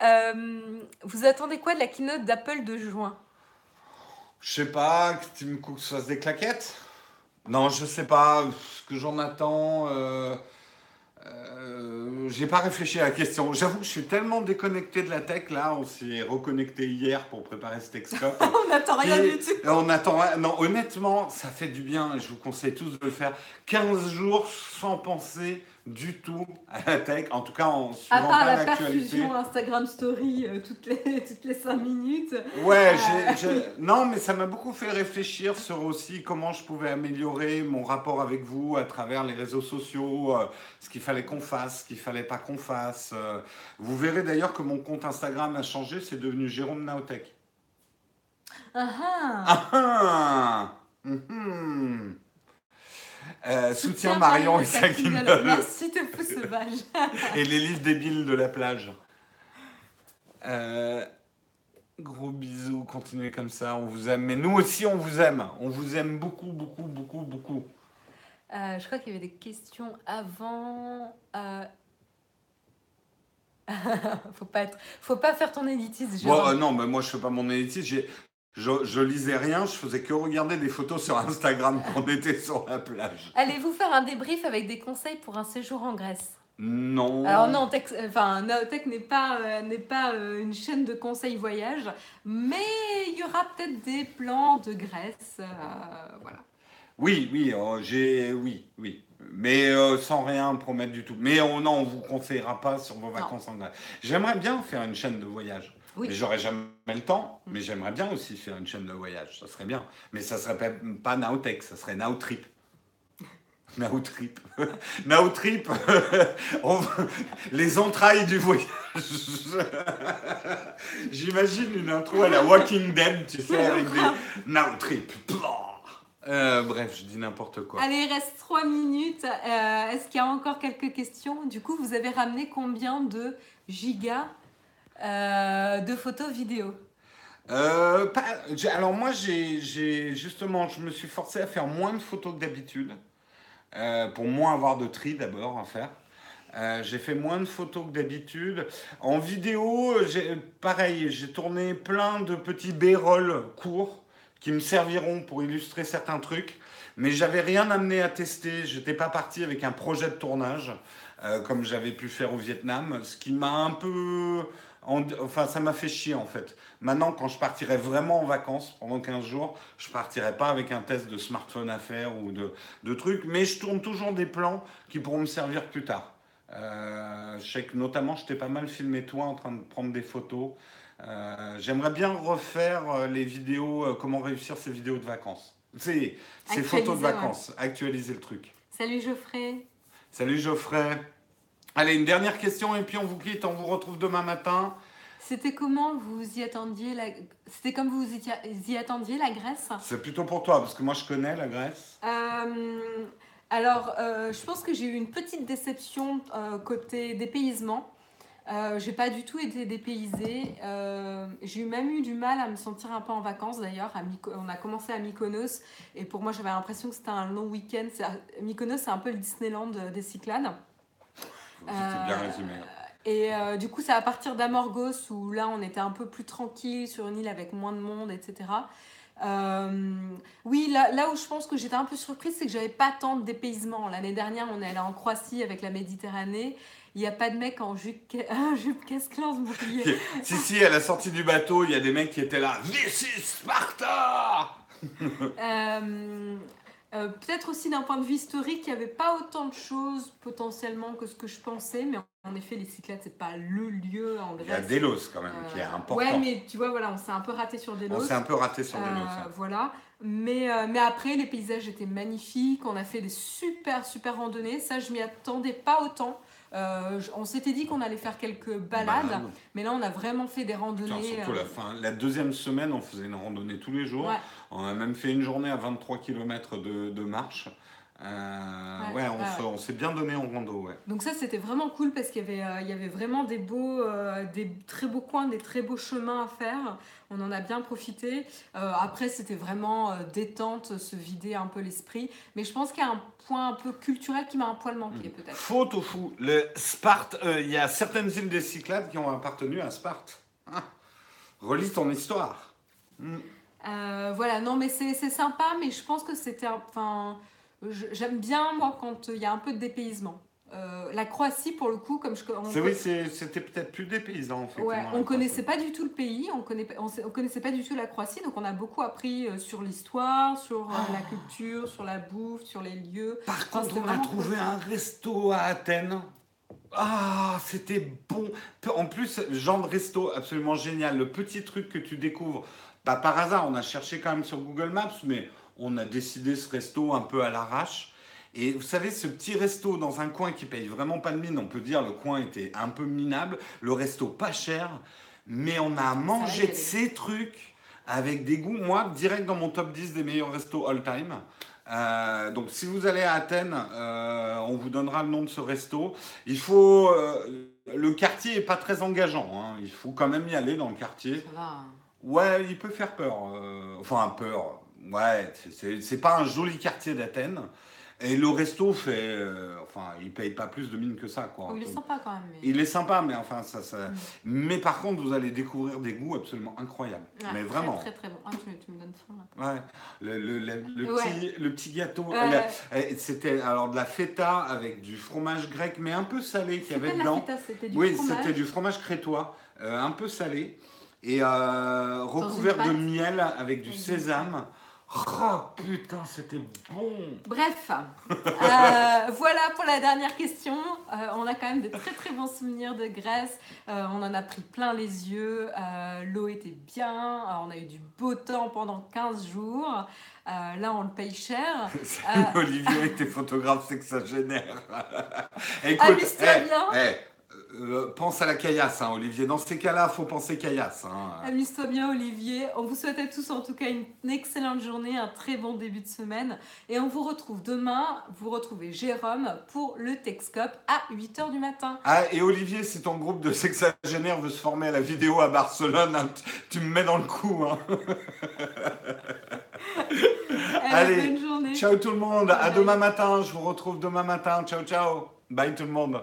Euh, vous attendez quoi de la keynote d'Apple de juin? Je sais pas, que Tim Cook se fasse des claquettes? Non, je sais pas. Ce que j'en attends. Euh, euh, J'ai pas réfléchi à la question. J'avoue que je suis tellement déconnecté de la tech là. On s'est reconnecté hier pour préparer ce Texcope. On n'attend rien du tout. On attend. Non, honnêtement, ça fait du bien. Je vous conseille tous de le faire. 15 jours sans penser du tout à la tech. En tout cas, en À suivant part la perfusion Instagram Story euh, toutes, les, toutes les 5 minutes. Ouais, Euh. non, mais ça m'a beaucoup fait réfléchir sur aussi comment je pouvais améliorer mon rapport avec vous à travers les réseaux sociaux, euh, ce qu'il fallait qu'on fasse, ce qu'il fallait pas qu'on fasse. Vous verrez d'ailleurs que mon compte Instagram a changé, c'est devenu Jérôme Naotech. Ah ah. Ah ah Mhm. Euh, Soutien Marion et sa Kindle Merci de fou sauvage. et les livres débiles de la plage. Euh, gros bisous, continuez comme ça, on vous aime. Mais nous aussi, on vous aime. On vous aime beaucoup, beaucoup, beaucoup, beaucoup. Euh, je crois qu'il y avait des questions avant. euh, faut pas être, faut pas faire ton. Bon, euh, non, mais moi, je fais pas mon élitisme. Je, je lisais rien, je faisais que regarder des photos sur Instagram quand on était sur la plage. Allez-vous faire un débrief avec des conseils pour un séjour en Grèce? Non. Alors non, Tex- enfin, Naotech n'est pas, euh, n'est pas euh, une chaîne de conseils voyage, mais il y aura peut-être des plans de Grèce. euh, voilà. Oui, oui, euh, j'ai, oui, oui. Mais euh, sans rien promettre du tout. Mais on, non, on vous conseillera pas sur vos vacances en Grèce. J'aimerais bien faire une chaîne de voyage. Oui. Mais j'aurais jamais le temps. Mais j'aimerais bien aussi faire une chaîne de voyage. Ça serait bien. Mais ça serait pas, pas Nowtech, ça serait Nowtrip. Nowtrip. Nowtrip. Les entrailles du voyage. J'imagine une intro à la Walking Dead, tu sais, avec des Nowtrip. Euh, bref, je dis n'importe quoi. Allez, il reste 3 minutes. Euh, Est-ce qu'il y a encore quelques questions? Du coup, vous avez ramené combien de gigas? Euh, de photos vidéo Euh, alors moi, j'ai, justement, je me suis forcé à faire moins de photos que d'habitude, euh, pour moins avoir de tri d'abord à faire. J'ai fait moins de photos que d'habitude. En vidéo, pareil, j'ai tourné plein de petits b-rolls courts qui me serviront pour illustrer certains trucs, mais j'avais rien amené à tester. J'étais pas parti avec un projet de tournage comme j'avais pu faire au Vietnam, ce qui m'a un peu, en- enfin, ça m'a fait chier en fait. Maintenant, quand je partirai vraiment en vacances pendant 15 jours, je partirai pas avec un test de smartphone à faire ou de, de trucs, mais je tourne toujours des plans qui pourront me servir plus tard. Euh, je sais que notamment, je t'ai pas mal filmé toi en train de prendre des photos. Euh, J'aimerais bien refaire euh, les vidéos, euh, comment réussir ces vidéos de vacances. Ces, ces photos de ouais. vacances, actualiser le truc. Salut Geoffrey. Salut Geoffrey. Allez, une dernière question et puis on vous quitte, on vous retrouve demain matin. C'était comment vous y attendiez la... C'était comme vous y attendiez la Grèce? C'est plutôt pour toi, parce que moi je connais la Grèce. Euh, alors, euh, je pense que j'ai eu une petite déception euh, côté dépaysement. J'ai pas du tout été dépaysée. j'ai même eu du mal à me sentir un peu en vacances d'ailleurs. On a commencé à Mykonos et pour moi j'avais l'impression que c'était un long week-end. Mykonos c'est un peu le Disneyland des Cyclades. C'était bien résumé. Et euh, du coup, c'est à partir d'Amorgos où là, on était un peu plus tranquille sur une île avec moins de monde, etc. Euh, oui, là, là, où je pense que j'étais un peu surprise, c'est que j'avais pas tant de dépaysement. L'année dernière, on est allé en Croatie avec la Méditerranée. Il n'y a pas de mecs en jupe, jupe casque si, si, à la sortie du bateau, il y a des mecs qui étaient là. This is Sparta euh, euh, peut-être aussi d'un point de vue historique, il n'y avait pas autant de choses potentiellement que ce que je pensais, mais en effet, les Cyclades, c'est pas le lieu en Grèce. Il y a Delos quand même, qui est euh, important. Ouais, mais tu vois, voilà, on s'est un peu raté sur Delos. On s'est un peu raté sur Delos. Euh, voilà. Mais, mais après, les paysages étaient magnifiques. On a fait des super, super randonnées. Ça, je m'y attendais pas autant. Euh, on s'était dit qu'on allait faire quelques balades, mais là on a vraiment fait des randonnées. surtout la, fin, la deuxième semaine, on faisait une randonnée tous les jours. On a même fait une journée à 23 km de marche. Euh, ouais, on, s'est bien donné en rando, ouais. Donc ça, c'était vraiment cool parce qu'il y avait, euh, il y avait vraiment des beaux, euh, des très beaux coins, des très beaux chemins à faire. On en a bien profité. après, c'était vraiment détente, se vider un peu l'esprit. Mais je pense qu'il y a un point un peu culturel qui m'a un poil manqué, hmm. peut-être. Faux au fou. Le Sparte, il y a certaines îles des Cyclades qui ont appartenu à Sparte. Ah. Relis ton histoire. Hmm. voilà, non, mais c'est sympa, mais je pense que c'était, enfin J'aime bien, moi, quand il y a un peu de dépaysement. Euh, la Croatie, pour le coup, comme je. C'est vrai, c'était peut-être plus dépaysant, en fait. Ouais, on connaissait pas du tout le pays, on, connaît, on, connaissait pas du tout la Croatie, donc on a beaucoup appris euh, sur l'histoire, sur euh, la ah. culture, sur la bouffe, sur les lieux. Par contre, on a trouvé un resto à Athènes. Ah, c'était bon. En plus, genre de resto absolument génial. Le petit truc que tu découvres, pas par hasard, on a cherché quand même sur Google Maps, mais on a décidé ce resto un peu à l'arrache. Et vous savez, ce petit resto dans un coin qui paye vraiment pas de mine, on peut dire le coin était un peu minable, le resto pas cher, mais on a mangé de ces trucs avec des goûts, moi, direct dans mon top 10 des meilleurs restos all time. Euh, donc si vous allez à Athènes, euh, on vous donnera le nom de ce resto. Il faut... Euh, le quartier est pas très engageant, hein. il faut quand même y aller dans le quartier. Ouais, il peut faire peur. enfin, peur. Ouais, c'est pas un joli quartier d'Athènes. Et le resto fait. Euh, enfin, il paye pas plus de mine que ça, quoi. Oh, il est sympa quand même. Il est sympa, mais enfin, ça. ça... Mm. Mais par contre, vous allez découvrir des goûts absolument incroyables. mais vraiment. Très, très, bon. Ah, tu, me donnes faim, là. Ouais. Le, le, le, Petit, le petit gâteau. Eh, c'était alors de la feta avec du fromage grec, mais un peu salé qu'il y avait dedans. c'était du oui, c'était du fromage crétois, euh, un peu salé. Et euh, recouvert de miel avec du sésame. Oh putain, c'était bon. Bref, euh, voilà pour la dernière question. Euh, on a quand même de très très bons souvenirs de Grèce. Euh, on en a pris plein les yeux. L'eau était bien. on a eu du beau temps pendant 15 jours. là, on le paye cher. Olivier était photographe, c'est que ça génère. Écoute, eh, bien. Euh, pense à la caillasse, hein, Olivier. Dans ces cas-là, faut penser caillasse. Hein. Amuse-toi bien, Olivier. On vous souhaite à tous, en tout cas, une excellente journée, un très bon début de semaine. Et on vous retrouve demain. Vous retrouvez Jérôme pour le Texcope à 8h du matin. Ah, et Olivier, si ton groupe de sexagénaires veut se former à la vidéo à Barcelone, hein, tu me mets dans le coup. Allez, bonne journée. ciao tout le monde. À demain matin. Je vous retrouve demain matin. Ciao, ciao. Bye tout le monde.